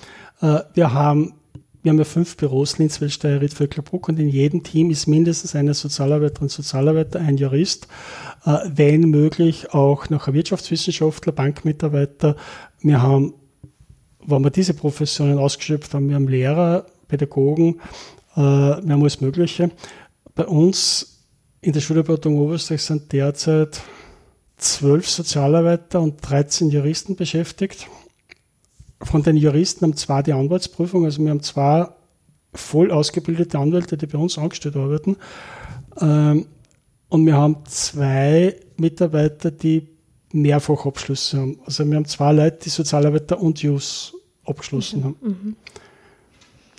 [SPEAKER 1] Wir haben wir haben ja fünf Büros, Linz, Wildsteier, Ried, Vöcklerbruck und in jedem Team ist mindestens eine Sozialarbeiterin, Sozialarbeiter, ein Jurist, äh, wenn möglich auch noch ein Wirtschaftswissenschaftler, Bankmitarbeiter. Wir haben, wenn wir diese Professionen ausgeschöpft haben, wir haben Lehrer, Pädagogen, äh, wir haben alles Mögliche. Bei uns in der Schulberatung Oberösterreich sind derzeit zwölf Sozialarbeiter und 13 Juristen beschäftigt von den Juristen haben zwei die Anwaltsprüfung, also wir haben zwei voll ausgebildete Anwälte, die bei uns angestellt arbeiten. Ähm, und wir haben zwei Mitarbeiter, die mehrfach Abschlüsse haben. Also wir haben zwei Leute, die Sozialarbeiter und Jus abgeschlossen mhm. haben. Mhm.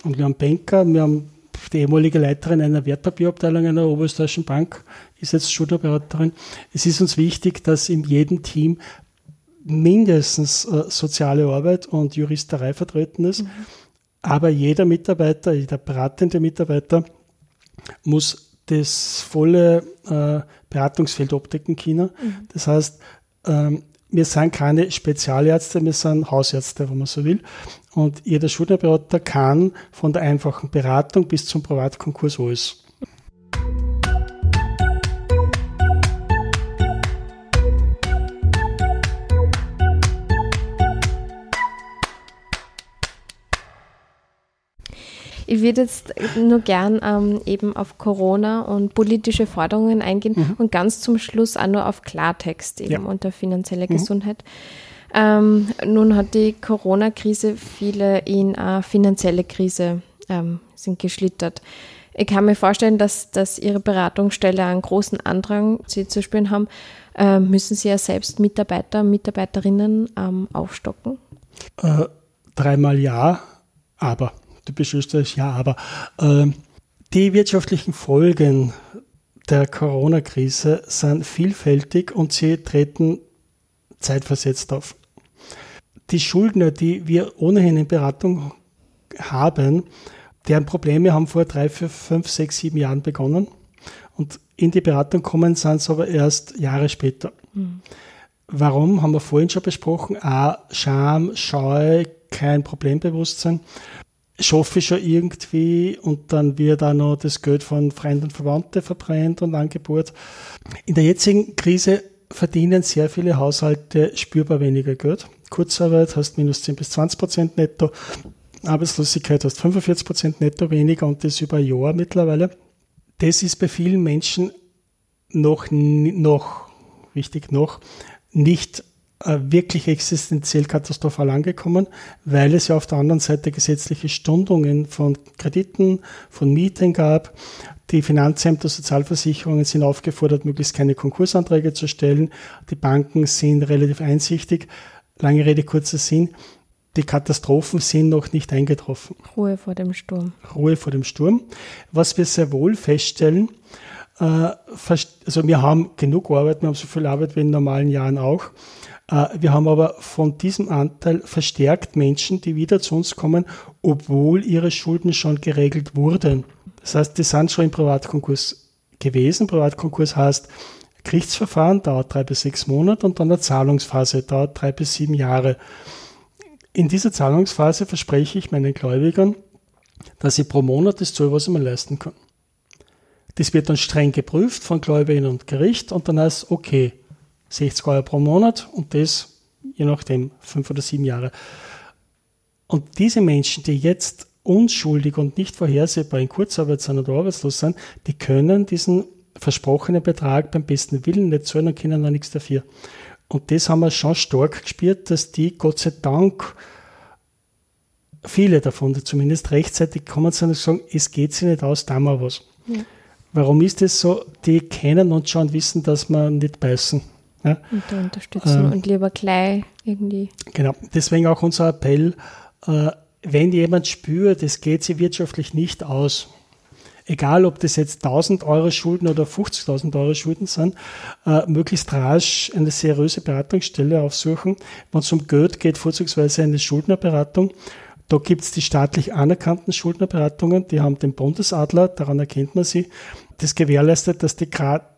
[SPEAKER 1] Und wir haben Banker, wir haben die ehemalige Leiterin einer Wertpapierabteilung einer oberösterreichischen Bank, ist jetzt Studioberaterin. Es ist uns wichtig, dass in jedem Team mindestens äh, soziale Arbeit und Juristerei vertreten ist. Mhm. Aber jeder Mitarbeiter, jeder beratende Mitarbeiter muss das volle äh, Beratungsfeld abdecken können. Mhm. Das heißt, ähm, wir sind keine Spezialärzte, wir sind Hausärzte, wenn man so will. Und jeder Schuldnerberater kann von der einfachen Beratung bis zum Privatkonkurs alles.
[SPEAKER 3] Würde jetzt nur gern ähm, eben auf Corona und politische Forderungen eingehen mhm. und ganz zum Schluss auch nur auf Klartext eben ja. unter finanzielle mhm. Gesundheit. Ähm, nun hat die Corona-Krise viele in eine finanzielle Krise ähm, sind geschlittert. Ich kann mir vorstellen, dass, dass Ihre Beratungsstelle einen großen Andrang Sie zu spüren haben. Äh, müssen Sie ja selbst Mitarbeiter, Mitarbeiterinnen ähm, aufstocken?
[SPEAKER 1] Äh, dreimal ja, aber typisch österreichisch, ja, aber äh, die wirtschaftlichen Folgen der Corona-Krise sind vielfältig und sie treten zeitversetzt auf. Die Schuldner, die wir ohnehin in Beratung haben, deren Probleme haben vor drei, vier, fünf, sechs, sieben Jahren begonnen und in die Beratung kommen sind es aber erst Jahre später. Mhm. Warum, haben wir vorhin schon besprochen. A, Scham, Scheu, kein Problembewusstsein schaffe ich schon irgendwie und dann wird auch noch das Geld von Freunden und Verwandten verbrennt und angebohrt. In der jetzigen Krise verdienen sehr viele Haushalte spürbar weniger Geld. Kurzarbeit hast minus 10 bis 20 Prozent netto, Arbeitslosigkeit hast 45 Prozent netto weniger und das über ein Jahr mittlerweile. Das ist bei vielen Menschen noch, noch, wichtig noch, nicht wirklich existenziell katastrophal angekommen, weil es ja auf der anderen Seite gesetzliche Stundungen von Krediten, von Mieten gab. Die Finanzämter, Sozialversicherungen sind aufgefordert, möglichst keine Konkursanträge zu stellen. Die Banken sind relativ einsichtig. Lange Rede, kurzer Sinn. Die Katastrophen sind noch nicht eingetroffen.
[SPEAKER 3] Ruhe vor dem Sturm.
[SPEAKER 1] Ruhe vor dem Sturm. Was wir sehr wohl feststellen, äh, also wir haben genug Arbeit, wir haben so viel Arbeit wie in normalen Jahren auch. Äh, wir haben aber von diesem Anteil verstärkt Menschen, die wieder zu uns kommen, obwohl ihre Schulden schon geregelt wurden. Das heißt, die sind schon im Privatkonkurs gewesen. Privatkonkurs heißt, Gerichtsverfahren dauert drei bis sechs Monate und dann eine Zahlungsphase dauert drei bis sieben Jahre. In dieser Zahlungsphase verspreche ich meinen Gläubigern, dass ich pro Monat das zahle, was ich mir leisten kann. Das wird dann streng geprüft von Gläubigern und Gericht und dann heißt okay, 60 Euro pro Monat und das je nachdem fünf oder sieben Jahre. Und diese Menschen, die jetzt unschuldig und nicht vorhersehbar in Kurzarbeit sind oder arbeitslos sind, die können diesen versprochenen Betrag beim besten Willen nicht zahlen und können da nichts dafür. Und das haben wir schon stark gespürt, dass die Gott sei Dank viele davon, die zumindest rechtzeitig kommen sind und sagen, es geht sich nicht aus, da mal was. Ja. Warum ist das so? Die kennen uns schon und wissen, dass wir nicht beißen.
[SPEAKER 3] Ja? Und da unterstützen ähm, und lieber gleich irgendwie.
[SPEAKER 1] Genau, deswegen auch unser Appell, äh, wenn jemand spürt, es geht sich wirtschaftlich nicht aus, egal ob das jetzt 1000 Euro Schulden oder 50.000 Euro Schulden sind, äh, möglichst rasch eine seriöse Beratungsstelle aufsuchen. Wenn es um Geld geht, vorzugsweise eine Schuldnerberatung. Da gibt es die staatlich anerkannten Schuldnerberatungen, die haben den Bundesadler, daran erkennt man sie. Das gewährleistet, dass die,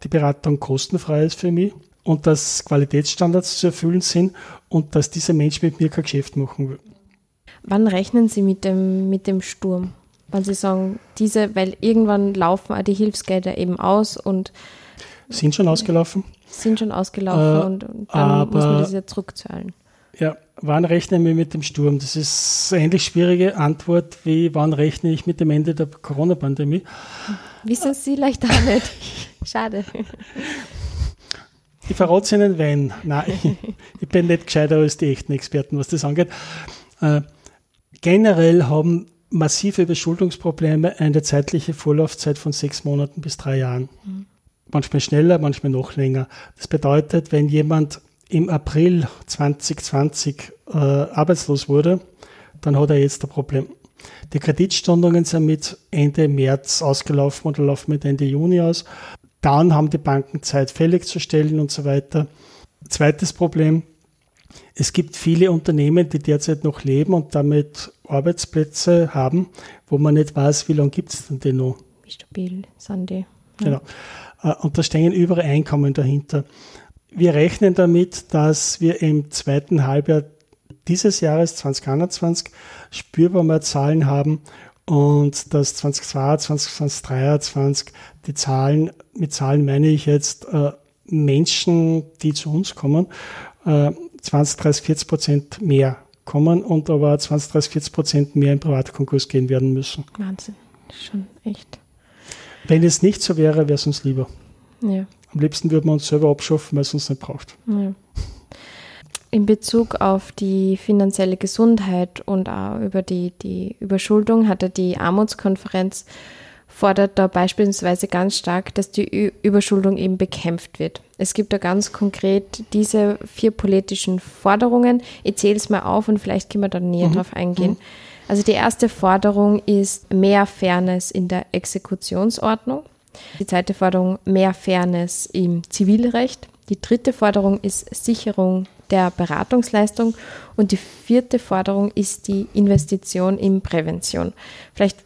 [SPEAKER 1] die Beratung kostenfrei ist für mich und dass Qualitätsstandards zu erfüllen sind und dass dieser Mensch mit mir kein Geschäft machen will.
[SPEAKER 3] Wann rechnen Sie mit dem, mit dem Sturm? Weil Sie sagen, diese, weil irgendwann laufen auch die Hilfsgelder eben aus und
[SPEAKER 1] sind schon ausgelaufen.
[SPEAKER 3] Sind schon ausgelaufen äh, und, und, dann aber, muss man das ja zurückzahlen.
[SPEAKER 1] Ja, wann rechnen wir mit dem Sturm? Das ist eine ähnlich schwierige Antwort wie wann rechne ich mit dem Ende der Corona-Pandemie.
[SPEAKER 3] Wissen Sie vielleicht auch nicht. Schade.
[SPEAKER 1] Ich verrate Ihnen, wenn. Nein, ich, ich, bin nicht gescheiter als die echten Experten, was das angeht. Äh, generell haben massive Überschuldungsprobleme eine zeitliche Vorlaufzeit von sechs Monaten bis drei Jahren. Mhm. Manchmal schneller, manchmal noch länger. Das bedeutet, wenn jemand im April 2020 äh, arbeitslos wurde, dann hat er jetzt ein Problem. Die Kreditstundungen sind mit Ende März ausgelaufen oder laufen mit Ende Juni aus. Dann haben die Banken Zeit, fällig zu stellen und so weiter. Zweites Problem, es gibt viele Unternehmen, die derzeit noch leben und damit Arbeitsplätze haben, wo man nicht weiß, wie lange gibt es denn die noch.
[SPEAKER 3] Wie stabil sind die?
[SPEAKER 1] Ja. Genau. Äh, und da stehen überall Einkommen dahinter. Wir rechnen damit, dass wir im zweiten Halbjahr dieses Jahres 2021 spürbar mehr Zahlen haben und dass 2022, 2023 die Zahlen, mit Zahlen meine ich jetzt äh, Menschen, die zu uns kommen, äh, 20, 30, 40 Prozent mehr kommen und aber 20, 30, 40 Prozent mehr in Privatkonkurs gehen werden müssen.
[SPEAKER 3] Wahnsinn, schon echt.
[SPEAKER 1] Wenn es nicht so wäre, wäre es uns lieber.
[SPEAKER 3] Ja.
[SPEAKER 1] Am liebsten würden wir uns selber abschaffen, weil es uns nicht braucht. Ja.
[SPEAKER 3] In Bezug auf die finanzielle Gesundheit und auch über die, die Überschuldung hatte die Armutskonferenz fordert da beispielsweise ganz stark, dass die Überschuldung eben bekämpft wird. Es gibt da ganz konkret diese vier politischen Forderungen. Ich zähle es mal auf und vielleicht können wir da näher mhm. drauf eingehen. Mhm. Also die erste Forderung ist mehr Fairness in der Exekutionsordnung. Die zweite Forderung mehr Fairness im Zivilrecht. Die dritte Forderung ist Sicherung der Beratungsleistung und die vierte Forderung ist die Investition in Prävention. Vielleicht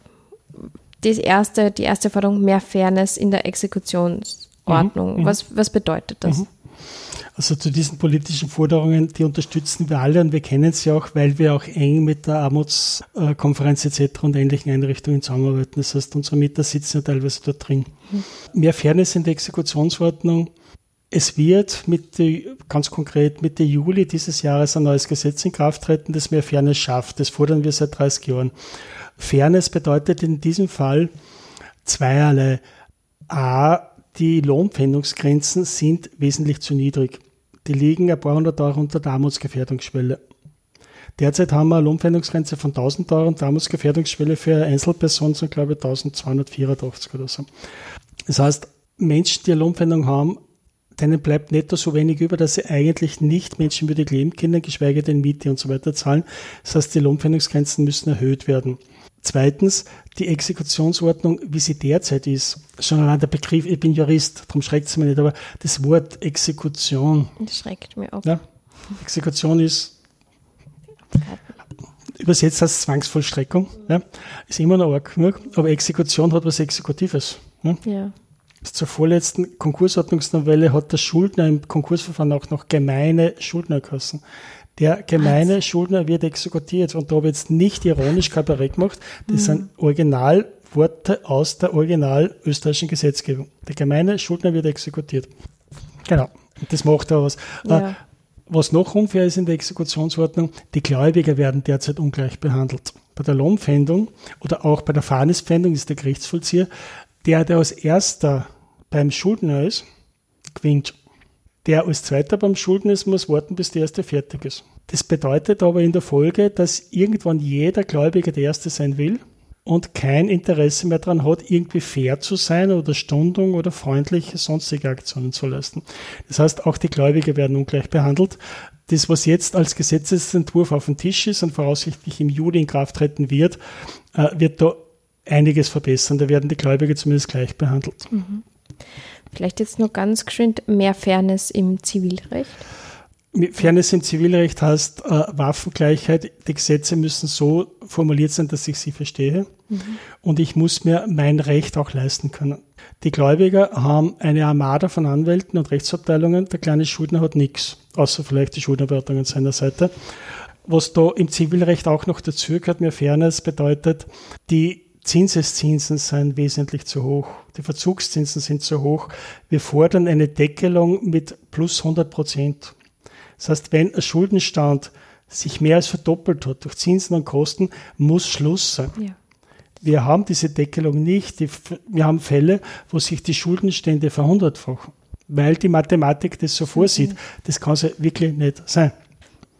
[SPEAKER 3] das erste, die erste Forderung, mehr Fairness in der Exekutionsordnung. Mhm, mhm. was, was bedeutet das? Mhm.
[SPEAKER 1] Also zu diesen politischen Forderungen, die unterstützen wir alle und wir kennen sie auch, weil wir auch eng mit der Armutskonferenz etc. und ähnlichen Einrichtungen zusammenarbeiten. Das heißt, unsere Mieter sitzen ja teilweise dort drin. Mhm. Mehr Fairness in der Exekutionsordnung. Es wird mit ganz konkret Mitte Juli dieses Jahres ein neues Gesetz in Kraft treten, das mehr Fairness schafft. Das fordern wir seit 30 Jahren. Fairness bedeutet in diesem Fall zweierlei. A, die Lohnpfändungsgrenzen sind wesentlich zu niedrig. Die liegen ein paar hundert Euro unter der Armutsgefährdungsschwelle. Derzeit haben wir eine Lohnpfändungsgrenze von 1000 Euro und die Armutsgefährdungsschwelle für Einzelpersonen sind, glaube ich, 1284 oder so. Das heißt, Menschen, die eine Lohnpfändung haben, denen bleibt netto so wenig über, dass sie eigentlich nicht menschenwürdig leben können, geschweige denn Miete und so weiter zahlen. Das heißt, die Lohnpfändungsgrenzen müssen erhöht werden. Zweitens, die Exekutionsordnung, wie sie derzeit ist, schon allein der Begriff, ich bin Jurist, darum schreckt es mir nicht, aber das Wort Exekution.
[SPEAKER 3] Das schreckt mir auf.
[SPEAKER 1] Ja, Exekution ist, übersetzt als Zwangsvollstreckung, ja, ist immer noch arg genug, aber Exekution hat was Exekutives.
[SPEAKER 3] Ja. ja.
[SPEAKER 1] Zur vorletzten Konkursordnungsnovelle hat der Schuldner im Konkursverfahren auch noch gemeine Schuldnerkassen. Der gemeine Was? Schuldner wird exekutiert. Und da habe ich jetzt nicht ironisch Kabarett gemacht. Das mhm. sind Originalworte aus der original österreichischen Gesetzgebung. Der gemeine Schuldner wird exekutiert. Genau. Das macht er was. Ja. Äh, was noch unfair ist in der Exekutionsordnung, die Gläubiger werden derzeit ungleich behandelt. Bei der Lohnpfändung oder auch bei der Fahrnispfändung ist der Gerichtsvollzieher, der, der als erster beim Schuldner ist, gewinnt. Der als Zweiter beim Schulden ist, muss warten, bis der Erste fertig ist. Das bedeutet aber in der Folge, dass irgendwann jeder Gläubiger der Erste sein will und kein Interesse mehr daran hat, irgendwie fair zu sein oder Stundung oder freundliche sonstige Aktionen zu leisten. Das heißt, auch die Gläubiger werden ungleich behandelt. Das, was jetzt als Gesetzesentwurf auf dem Tisch ist und voraussichtlich im Juli in Kraft treten wird, äh, wird da einiges verbessern. Da werden die Gläubiger zumindest gleich behandelt. Mhm.
[SPEAKER 3] Vielleicht jetzt nur ganz geschwind mehr Fairness im Zivilrecht.
[SPEAKER 1] Fairness im Zivilrecht heißt äh, Waffengleichheit. Die Gesetze müssen so formuliert sein, dass ich sie verstehe. Mhm. Und ich muss mir mein Recht auch leisten können. Die Gläubiger haben eine Armada von Anwälten und Rechtsabteilungen. Der kleine Schuldner hat nichts, außer vielleicht die Schuldnerberatung an seiner Seite. Was da im Zivilrecht auch noch dazu gehört, mehr Fairness bedeutet, die Zinseszinsen sind wesentlich zu hoch. Die Verzugszinsen sind zu hoch. Wir fordern eine Deckelung mit plus 100 Prozent. Das heißt, wenn ein Schuldenstand sich mehr als verdoppelt hat durch Zinsen und Kosten, muss Schluss sein. Ja. Wir haben diese Deckelung nicht. wir haben Fälle, wo sich die Schuldenstände verhundertfachen, weil die Mathematik das so vorsieht. Das kann es wirklich nicht sein.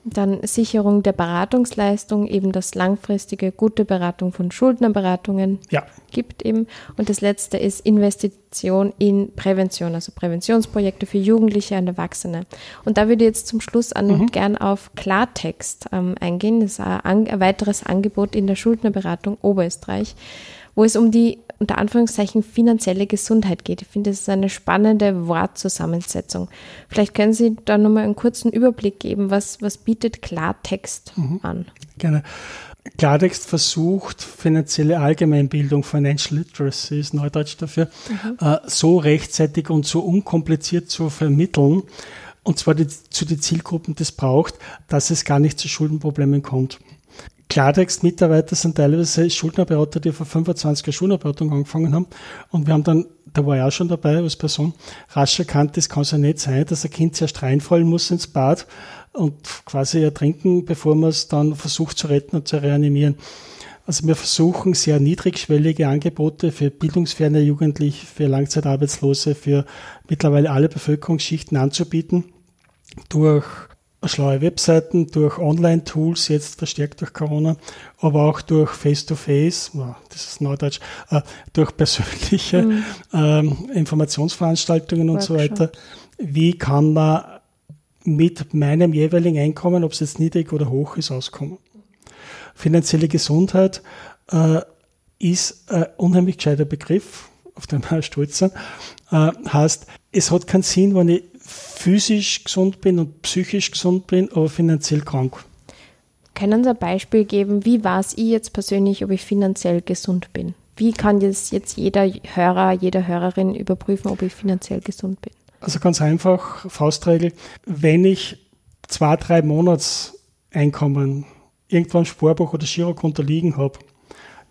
[SPEAKER 3] Dann Sicherung der Beratungsleistung, eben das langfristige gute Beratung von Schuldnerberatungen ja. gibt eben. Und das letzte ist Investition in Prävention, also Präventionsprojekte für Jugendliche und Erwachsene. Und da würde ich jetzt zum Schluss an mhm. gern auf Klartext ähm, eingehen. Das ist ein, ein weiteres Angebot in der Schuldnerberatung Oberösterreich wo es um die unter Anführungszeichen finanzielle Gesundheit geht. Ich finde, das ist eine spannende Wortzusammensetzung. Vielleicht können Sie da nochmal einen kurzen Überblick geben, was, was bietet Klartext mhm. an?
[SPEAKER 1] Gerne. Klartext versucht, finanzielle Allgemeinbildung, Financial Literacy ist Neudeutsch dafür, mhm. äh, so rechtzeitig und so unkompliziert zu vermitteln, und zwar die, zu den Zielgruppen, die es braucht, dass es gar nicht zu Schuldenproblemen kommt. Klartext-Mitarbeiter sind teilweise Schuldnerberater, die vor 25 Jahren Schuldnerberatung angefangen haben. Und wir haben dann, da war ich auch schon dabei als Person, rasch erkannt, das kann es ja nicht sein, dass ein Kind zuerst reinfallen muss ins Bad und quasi ertrinken, bevor man es dann versucht zu retten und zu reanimieren. Also wir versuchen sehr niedrigschwellige Angebote für bildungsferne Jugendliche, für Langzeitarbeitslose, für mittlerweile alle Bevölkerungsschichten anzubieten durch schlaue Webseiten, durch Online-Tools, jetzt verstärkt durch Corona, aber auch durch Face-to-Face, -face, das ist Neudeutsch, äh, durch persönliche mhm. ähm, Informationsveranstaltungen und Workshop. so weiter. Wie kann man mit meinem jeweiligen Einkommen, ob es jetzt niedrig oder hoch ist, auskommen? Finanzielle Gesundheit äh, ist ein unheimlich gescheiter Begriff, auf den wir stolz sind. Äh, heißt, es hat keinen Sinn, wenn ich physisch gesund bin und psychisch gesund bin, aber finanziell krank.
[SPEAKER 3] Können Sie ein Beispiel geben, wie war es ich jetzt persönlich, ob ich finanziell gesund bin? Wie kann jetzt, jetzt jeder Hörer, jede Hörerin überprüfen, ob ich finanziell gesund bin?
[SPEAKER 1] Also ganz einfach, Faustregel, wenn ich zwei, drei Monatseinkommen irgendwo im Sparbuch oder Girokonto liegen habe,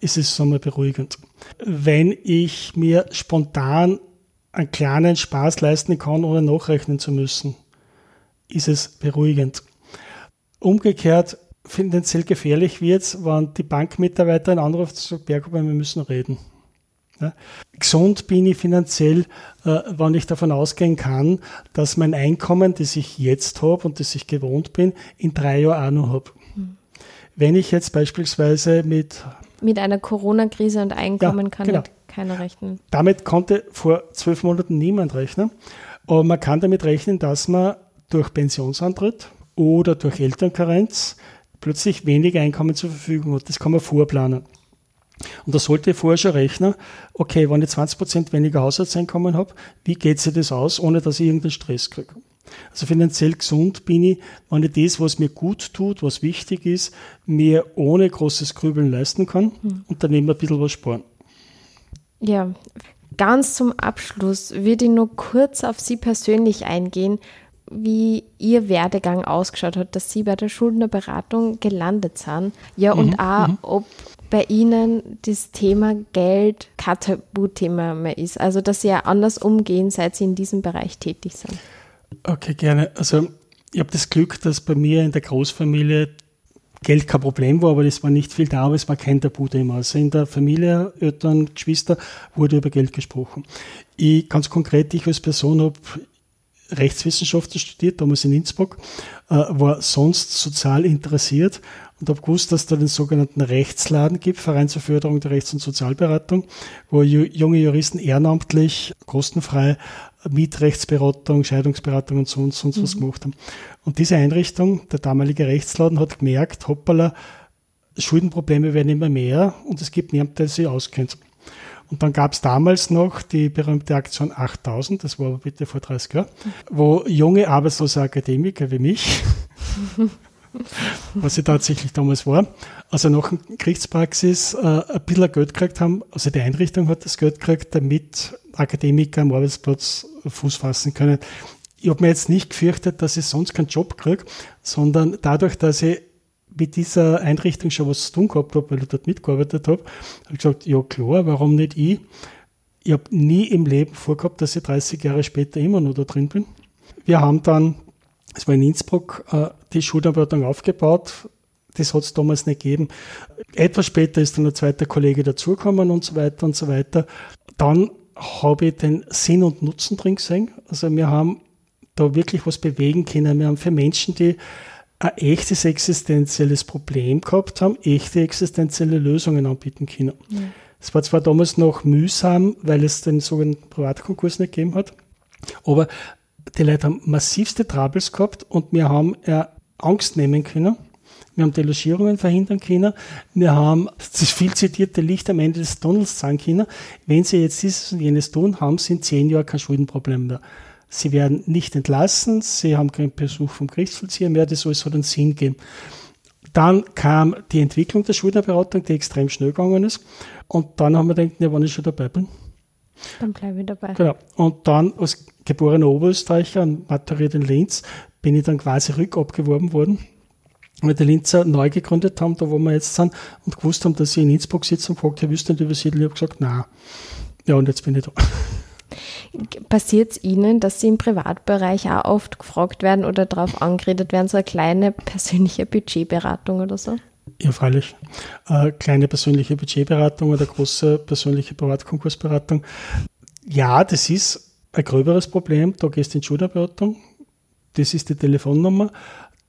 [SPEAKER 1] ist es so mal beruhigend. Wenn ich mir spontan einen kleinen Spaß leisten kann, ohne nachrechnen zu müssen, ist es beruhigend. Umgekehrt, finanziell gefährlich wird es, wenn die Bankmitarbeiter einen Anruf zu Berg wir müssen reden. Ja. Gesund bin ich finanziell, äh, wenn ich davon ausgehen kann, dass mein Einkommen, das ich jetzt habe und das ich gewohnt bin, in drei Jahren auch noch habe. Mhm. Wenn ich jetzt beispielsweise mit
[SPEAKER 3] mit einer Corona-Krise und Einkommen ja, kann genau. Keiner rechnen.
[SPEAKER 1] Damit konnte vor zwölf Monaten niemand rechnen. Aber man kann damit rechnen, dass man durch Pensionsantritt oder durch Elternkarenz plötzlich weniger Einkommen zur Verfügung hat. Das kann man vorplanen. Und da sollte ich vorher schon rechnen, okay, wenn ich 20% weniger Haushaltseinkommen habe, wie geht sich das aus, ohne dass ich irgendeinen Stress kriege? Also finanziell gesund bin ich, wenn ich das, was mir gut tut, was wichtig ist, mir ohne großes Grübeln leisten kann mhm. und daneben ein bisschen was sparen.
[SPEAKER 3] Ja, ganz zum Abschluss würde ich nur kurz auf Sie persönlich eingehen, wie Ihr Werdegang ausgeschaut hat, dass Sie bei der Schuldnerberatung gelandet sind. Ja, und mhm, auch, mhm. ob bei Ihnen das Thema Geld kein Tabuthema mehr ist. Also, dass Sie ja anders umgehen, seit Sie in diesem Bereich tätig sind.
[SPEAKER 1] Okay, gerne. Also ich habe das Glück, dass bei mir in der Großfamilie Geld kein Problem war, aber es war nicht viel da, aber es war kein Tabuthema. Also in der Familie, Eltern, Geschwister wurde über Geld gesprochen. Ich ganz konkret, ich als Person habe Rechtswissenschaften studiert, damals in Innsbruck, äh, war sonst sozial interessiert und habe gewusst, dass da den sogenannten Rechtsladen gibt, Verein zur Förderung der Rechts- und Sozialberatung, wo junge Juristen ehrenamtlich, kostenfrei Mietrechtsberatung, Scheidungsberatung und so und sonst mhm. was gemacht haben. Und diese Einrichtung, der damalige Rechtsladen, hat gemerkt, hoppala, Schuldenprobleme werden immer mehr und es gibt niemanden, der sie auskennt. Und dann gab es damals noch die berühmte Aktion 8000, das war aber bitte vor 30 Jahren, wo junge arbeitslose Akademiker wie mich, was sie tatsächlich damals war, also nach der Kriegspraxis äh, ein bisschen Geld gekriegt haben, also die Einrichtung hat das Geld gekriegt, damit Akademiker am Arbeitsplatz Fuß fassen können. Ich habe mir jetzt nicht gefürchtet, dass ich sonst keinen Job kriege, sondern dadurch, dass ich mit dieser Einrichtung schon was zu tun gehabt habe, weil ich dort mitgearbeitet habe, habe ich gesagt, ja klar, warum nicht ich? Ich habe nie im Leben vorgehabt, dass ich 30 Jahre später immer noch da drin bin. Wir haben dann, es war in Innsbruck, äh, die Schularbeitung aufgebaut. Das hat es damals nicht gegeben. Etwas später ist dann ein zweiter Kollege dazugekommen und so weiter und so weiter. Dann habe ich den Sinn und Nutzen drin gesehen. Also wir haben da wirklich was bewegen können. Wir haben für Menschen, die ein echtes existenzielles Problem gehabt haben, echte existenzielle Lösungen anbieten können. Es ja. war zwar damals noch mühsam, weil es den sogenannten Privatkonkurs nicht gegeben hat, aber die Leute haben massivste Troubles gehabt und wir haben äh, Angst nehmen können. Wir haben Delogierungen verhindern können. Wir haben das viel zitierte Licht am Ende des Tunnels sagen können. Wenn Sie jetzt dieses und jenes tun, haben Sie in zehn Jahren kein Schuldenproblem mehr. Sie werden nicht entlassen, sie haben keinen Besuch vom Gerichtsvollzieher mehr, das soll so einen Sinn geben. Dann kam die Entwicklung der Schuldnerberatung, die extrem schnell gegangen ist. Und dann haben wir gedacht, ja, wann ich schon dabei bin.
[SPEAKER 3] Dann bleibe ich dabei.
[SPEAKER 1] Genau. Und dann als geborener Oberösterreicher und maturiert in Linz bin ich dann quasi rückabgeworben worden, weil die Linzer neu gegründet haben, da wo wir jetzt sind, und gewusst haben, dass sie in Innsbruck sitzen und gefragt, ja, willst du nicht übersiedeln? Ich habe gesagt, na. Ja, und jetzt bin ich da.
[SPEAKER 3] Passiert es Ihnen, dass Sie im Privatbereich auch oft gefragt werden oder darauf angeredet werden, so eine kleine persönliche Budgetberatung oder so?
[SPEAKER 1] Ja, freilich. Äh, kleine persönliche Budgetberatung oder große persönliche Privatkonkursberatung. Ja, das ist ein gröberes Problem. Da gehst du in die Schulterberatung. Das ist die Telefonnummer.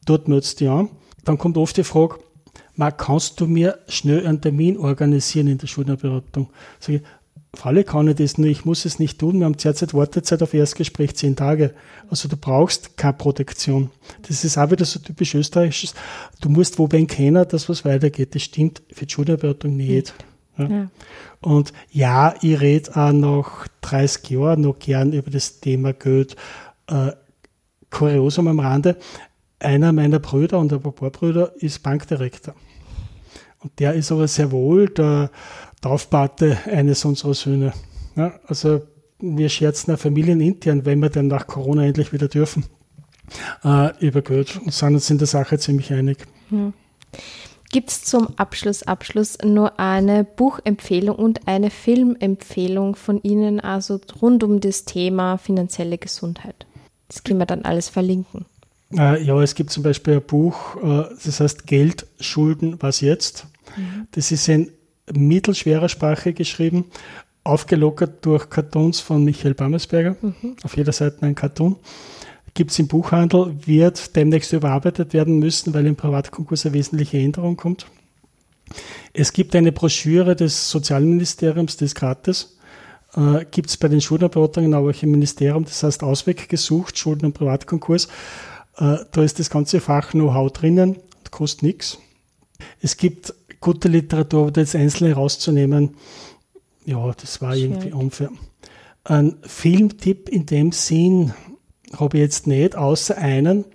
[SPEAKER 1] Dort du dich an. Dann kommt oft die Frage, Marc, kannst du mir schnell einen Termin organisieren in der Schuldnerberatung? Sag ich, Falle kann ich das nur, ich muss es nicht tun. Wir haben derzeit Wartezeit auf Erstgespräch zehn Tage. Also du brauchst keine Protektion. Das ist auch wieder so typisch österreichisches. Du musst wo beim kennen, dass was weitergeht. Das stimmt für die Schularbeitung nicht. Ja. Ja. Und ja, ich rede auch nach 30 Jahren noch gern über das Thema Geld. Äh, Kuriosum am Rande. Einer meiner Brüder und ein paar Brüder ist Bankdirektor. Und der ist aber sehr wohl der Taufpate eines unserer Söhne. Ja, also wir scherzen ja familienintern, wenn wir dann nach Corona endlich wieder dürfen, äh, über Geld und sind uns in der Sache ziemlich einig. Hm.
[SPEAKER 3] Gibt es zum Abschluss, Abschluss nur eine Buchempfehlung und eine Filmempfehlung von Ihnen, also rund um das Thema finanzielle Gesundheit? Das können wir dann alles verlinken.
[SPEAKER 1] Äh, ja, es gibt zum Beispiel ein Buch, äh, das heißt Geld, Schulden, was jetzt? Mhm. Das ist ein mittelschwerer Sprache geschrieben, aufgelockert durch Cartoons von Michael Bammersberger. Mhm. Auf jeder Seite ein Cartoon. Gibt es im Buchhandel, wird demnächst überarbeitet werden müssen, weil im Privatkonkurs eine wesentliche Änderung kommt. Es gibt eine Broschüre des Sozialministeriums, das ist gratis. Äh, gibt es bei den Schuldenberatungen auch im Ministerium, das heißt Ausweg gesucht, Schulden- und Privatkonkurs. Äh, da ist das ganze Fach Know-how drinnen, kostet nichts. Es gibt gute Literatur, aber jetzt einzelne rauszunehmen, ja, das war Schön. irgendwie unfair. Ein Filmtipp in dem Sinn habe ich jetzt nicht, außer einen.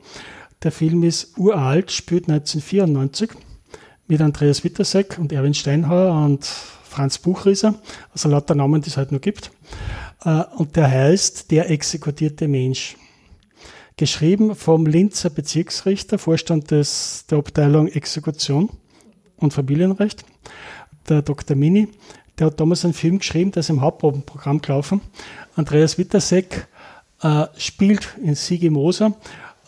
[SPEAKER 1] Der Film ist uralt, spielt 1994 mit Andreas Wittersek und Erwin Steinhauer und Franz Buchrieser, also lauter Namen, die es halt noch gibt. Äh, und der heißt Der exekutierte Mensch. Geschrieben vom Linzer Bezirksrichter, Vorstand des, der Abteilung Exekution und Familienrecht, der Dr. Mini, der hat damals einen Film geschrieben, der ist im Hauptprogramm gelaufen. Andreas Wittersek äh, spielt in Sigi Moser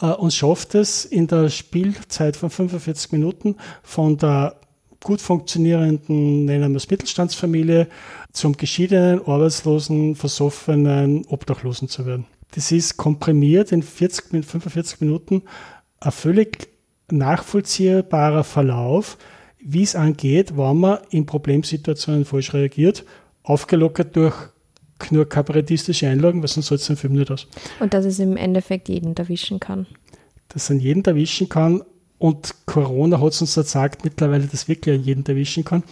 [SPEAKER 1] äh, und schafft es in der Spielzeit von 45 Minuten von der gut funktionierenden, nennen wir es Mittelstandsfamilie, zum geschiedenen, arbeitslosen, versoffenen Obdachlosen zu werden. Das ist komprimiert in 40, 45 Minuten ein völlig nachvollziehbarer Verlauf, wie es angeht, wenn man in Problemsituationen falsch reagiert, aufgelockert durch nur kabarettistische Einlagen, weil sonst soll es den Film nicht aus.
[SPEAKER 3] Und dass es im Endeffekt jeden erwischen kann.
[SPEAKER 1] Dass es jeden erwischen kann und Corona hat es uns gesagt mittlerweile, dass wirklich jeden erwischen kann.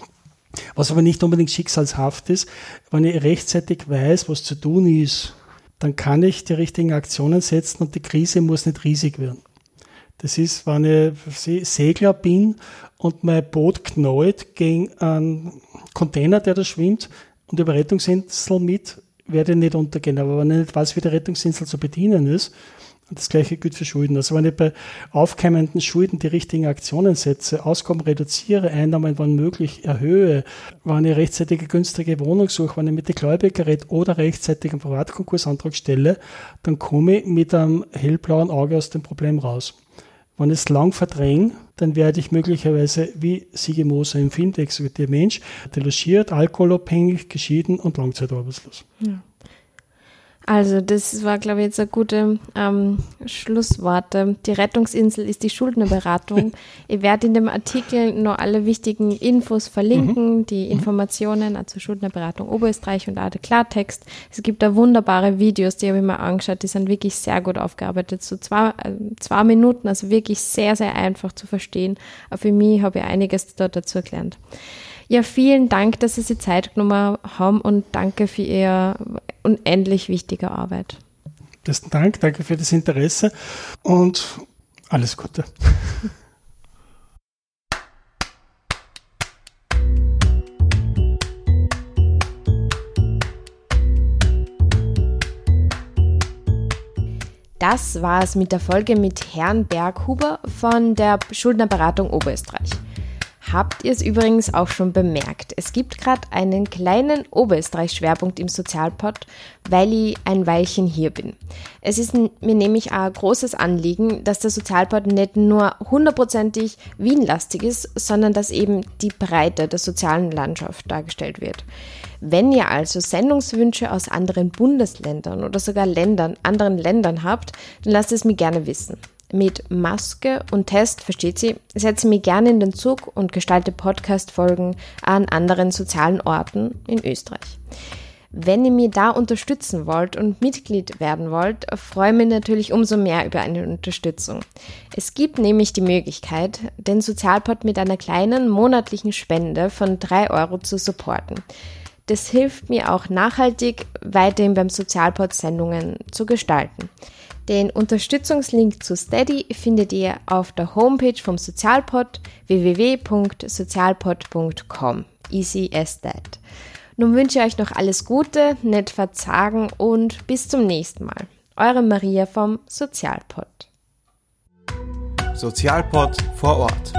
[SPEAKER 1] Was aber nicht unbedingt schicksalshaft ist, wenn ich rechtzeitig weiß, was zu tun ist, dann kann ich die richtigen Aktionen setzen und die Krise muss nicht riesig werden. Das ist, wenn ich Segler bin und mein Boot knallt gegen einen Container, der da schwimmt und über Rettungsinsel mit, werde ich nicht untergehen. Aber wenn ich nicht weiß, wie die Rettungsinsel zu bedienen ist, und das gleiche gilt für Schulden. Also wenn ich bei aufkeimenden Schulden die richtigen Aktionen setze, Ausgaben reduziere, Einnahmen wann möglich erhöhe, wenn ich rechtzeitig eine günstige Wohnung suche, wenn ich mit der Gläubiger rede oder rechtzeitig einen Privatkonkursantrag stelle, dann komme ich mit einem hellblauen Auge aus dem Problem raus. Wenn ich es lang verdränge, dann werde ich möglicherweise wie Siege Moser im Film, der exekutierte Mensch, delogiert, alkoholabhängig, geschieden und langzeitarbeitslos. Ja.
[SPEAKER 3] Also das war, glaube ich, jetzt ein gute ähm, Schlussworte. Die Rettungsinsel ist die Schuldnerberatung. ich werde in dem Artikel noch alle wichtigen Infos verlinken, mhm. die mhm. Informationen also Schuldnerberatung Oberösterreich und auch der Klartext. Es gibt da wunderbare Videos, die habe ich mir angeschaut, die sind wirklich sehr gut aufgearbeitet. So zwei, äh, zwei Minuten, also wirklich sehr, sehr einfach zu verstehen. Aber für mich habe ich einiges dort dazu gelernt. Ja, vielen Dank, dass Sie sich Zeit genommen haben und danke für Ihre unendlich wichtige Arbeit.
[SPEAKER 1] Besten Dank, danke für das Interesse und alles Gute.
[SPEAKER 3] Das war es mit der Folge mit Herrn Berghuber von der Schuldnerberatung Oberösterreich. Habt ihr es übrigens auch schon bemerkt? Es gibt gerade einen kleinen Oberösterreich-Schwerpunkt im Sozialpod, weil ich ein Weilchen hier bin. Es ist mir nämlich ein großes Anliegen, dass der Sozialpod nicht nur hundertprozentig Wien-lastig ist, sondern dass eben die Breite der sozialen Landschaft dargestellt wird. Wenn ihr also Sendungswünsche aus anderen Bundesländern oder sogar Ländern, anderen Ländern habt, dann lasst es mir gerne wissen mit Maske und Test, versteht sie, setze mich gerne in den Zug und gestalte Podcast-Folgen an anderen sozialen Orten in Österreich. Wenn ihr mir da unterstützen wollt und Mitglied werden wollt, freue ich mich natürlich umso mehr über eine Unterstützung. Es gibt nämlich die Möglichkeit, den Sozialpod mit einer kleinen monatlichen Spende von drei Euro zu supporten. Das hilft mir auch nachhaltig weiterhin beim Sozialpod Sendungen zu gestalten. Den Unterstützungslink zu Steady findet ihr auf der Homepage vom Sozialpod www.sozialpod.com. Easy as that. Nun wünsche ich euch noch alles Gute, nicht verzagen und bis zum nächsten Mal. Eure Maria vom Sozialpod.
[SPEAKER 4] Sozialpod vor Ort.